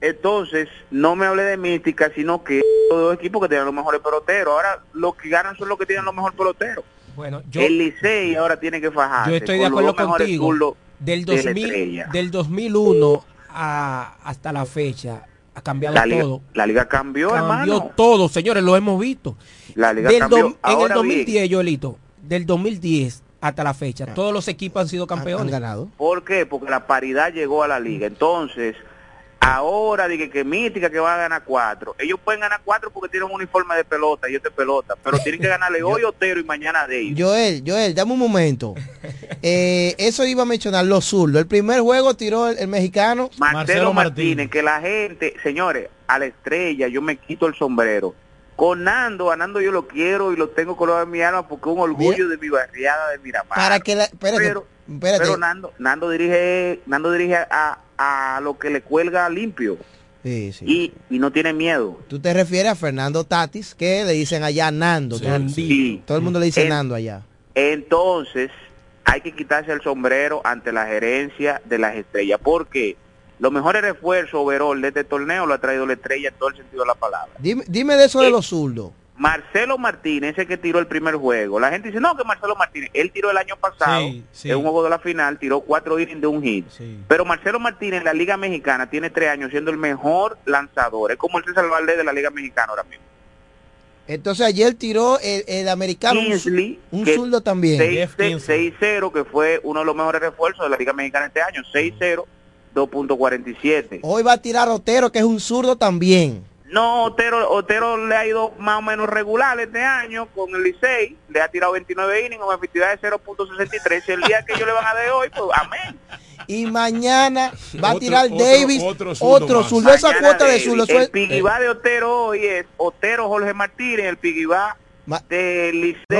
[SPEAKER 18] Entonces, no me hable de mística, sino que los dos equipos que tienen los mejores peloteros. Ahora, los que ganan son los que tienen los mejores peloteros.
[SPEAKER 3] Bueno, yo,
[SPEAKER 18] el Licey ahora tiene que fajarse.
[SPEAKER 3] yo estoy de acuerdo contigo. Del,
[SPEAKER 18] de la
[SPEAKER 3] 2000,
[SPEAKER 18] estrella.
[SPEAKER 3] del 2001 a, hasta la fecha ha cambiado
[SPEAKER 18] La liga,
[SPEAKER 3] todo.
[SPEAKER 18] la liga cambió,
[SPEAKER 3] Cambió
[SPEAKER 18] hermano.
[SPEAKER 3] todo, señores, lo hemos visto.
[SPEAKER 18] La liga
[SPEAKER 3] Del
[SPEAKER 18] cambió.
[SPEAKER 3] en el
[SPEAKER 18] Ahora
[SPEAKER 3] 2010, Joelito, del 2010 hasta la fecha, todos los equipos han sido campeones.
[SPEAKER 1] ganado.
[SPEAKER 18] ¿Por qué? Porque la paridad llegó a la liga. Entonces, ahora dije que mítica que va a ganar cuatro. Ellos pueden ganar cuatro porque tienen un uniforme de pelota y este pelota, pero [laughs] tienen que ganarle hoy Otero y mañana de ellos.
[SPEAKER 1] Joel, Joel, dame un momento. Eh, eso iba a mencionar los zurdos. El primer juego tiró el, el mexicano
[SPEAKER 18] Marcelo Martínez, que la gente, señores, a la estrella, yo me quito el sombrero. Con Nando, a Nando yo lo quiero y lo tengo colgado en mi alma porque es un orgullo de mi barriada de Miramar.
[SPEAKER 1] Para que la, espérate,
[SPEAKER 18] Pero-
[SPEAKER 1] espérate.
[SPEAKER 18] Pero Nando, Nando dirige, Nando dirige a, a lo que le cuelga limpio.
[SPEAKER 1] Sí, sí.
[SPEAKER 18] Y, y no tiene miedo.
[SPEAKER 1] Tú te refieres a Fernando Tatis, que le dicen allá Nando. todo, el-
[SPEAKER 18] Sí.
[SPEAKER 1] todo el mundo le dice
[SPEAKER 18] En-
[SPEAKER 1] Nando allá.
[SPEAKER 18] Entonces, hay que quitarse el sombrero ante la gerencia de las estrellas, porque los mejores refuerzos overall de este torneo lo ha traído la estrella en todo el sentido de la palabra.
[SPEAKER 1] Dime, dime de eso de los zurdos.
[SPEAKER 18] Marcelo Martínez, ese que tiró el primer juego. La gente dice, no, que Marcelo Martínez, él tiró el año pasado,
[SPEAKER 2] Sí, sí.
[SPEAKER 18] en un juego de la final, tiró cuatro innings de un hit. Pero Marcelo Martínez en la Liga Mexicana tiene tres años siendo el mejor lanzador. Es como el César Valdés de la Liga Mexicana ahora mismo.
[SPEAKER 1] Entonces ayer tiró el, el americano, un,
[SPEAKER 18] Kingsley,
[SPEAKER 1] un
[SPEAKER 18] que
[SPEAKER 1] zurdo también.
[SPEAKER 18] 6-0, que fue uno de los mejores refuerzos de la Liga Mexicana este año. 6-0, 2.47.
[SPEAKER 1] Hoy va a tirar Otero, que es un zurdo también.
[SPEAKER 18] No, Otero, Otero le ha ido más o menos regular este año con el Licey. Le ha tirado 29 innings con efectividad de 0.63. Si el día que ellos le van a dar hoy, pues amén.
[SPEAKER 1] Y mañana va a tirar
[SPEAKER 18] otro-
[SPEAKER 1] Davis,
[SPEAKER 18] otro
[SPEAKER 1] otro. Esa cuota de
[SPEAKER 18] Davis.
[SPEAKER 1] zurdo.
[SPEAKER 18] El pigibá de Otero hoy es Otero Jorge Martínez, el pigibá de Licey.
[SPEAKER 1] No,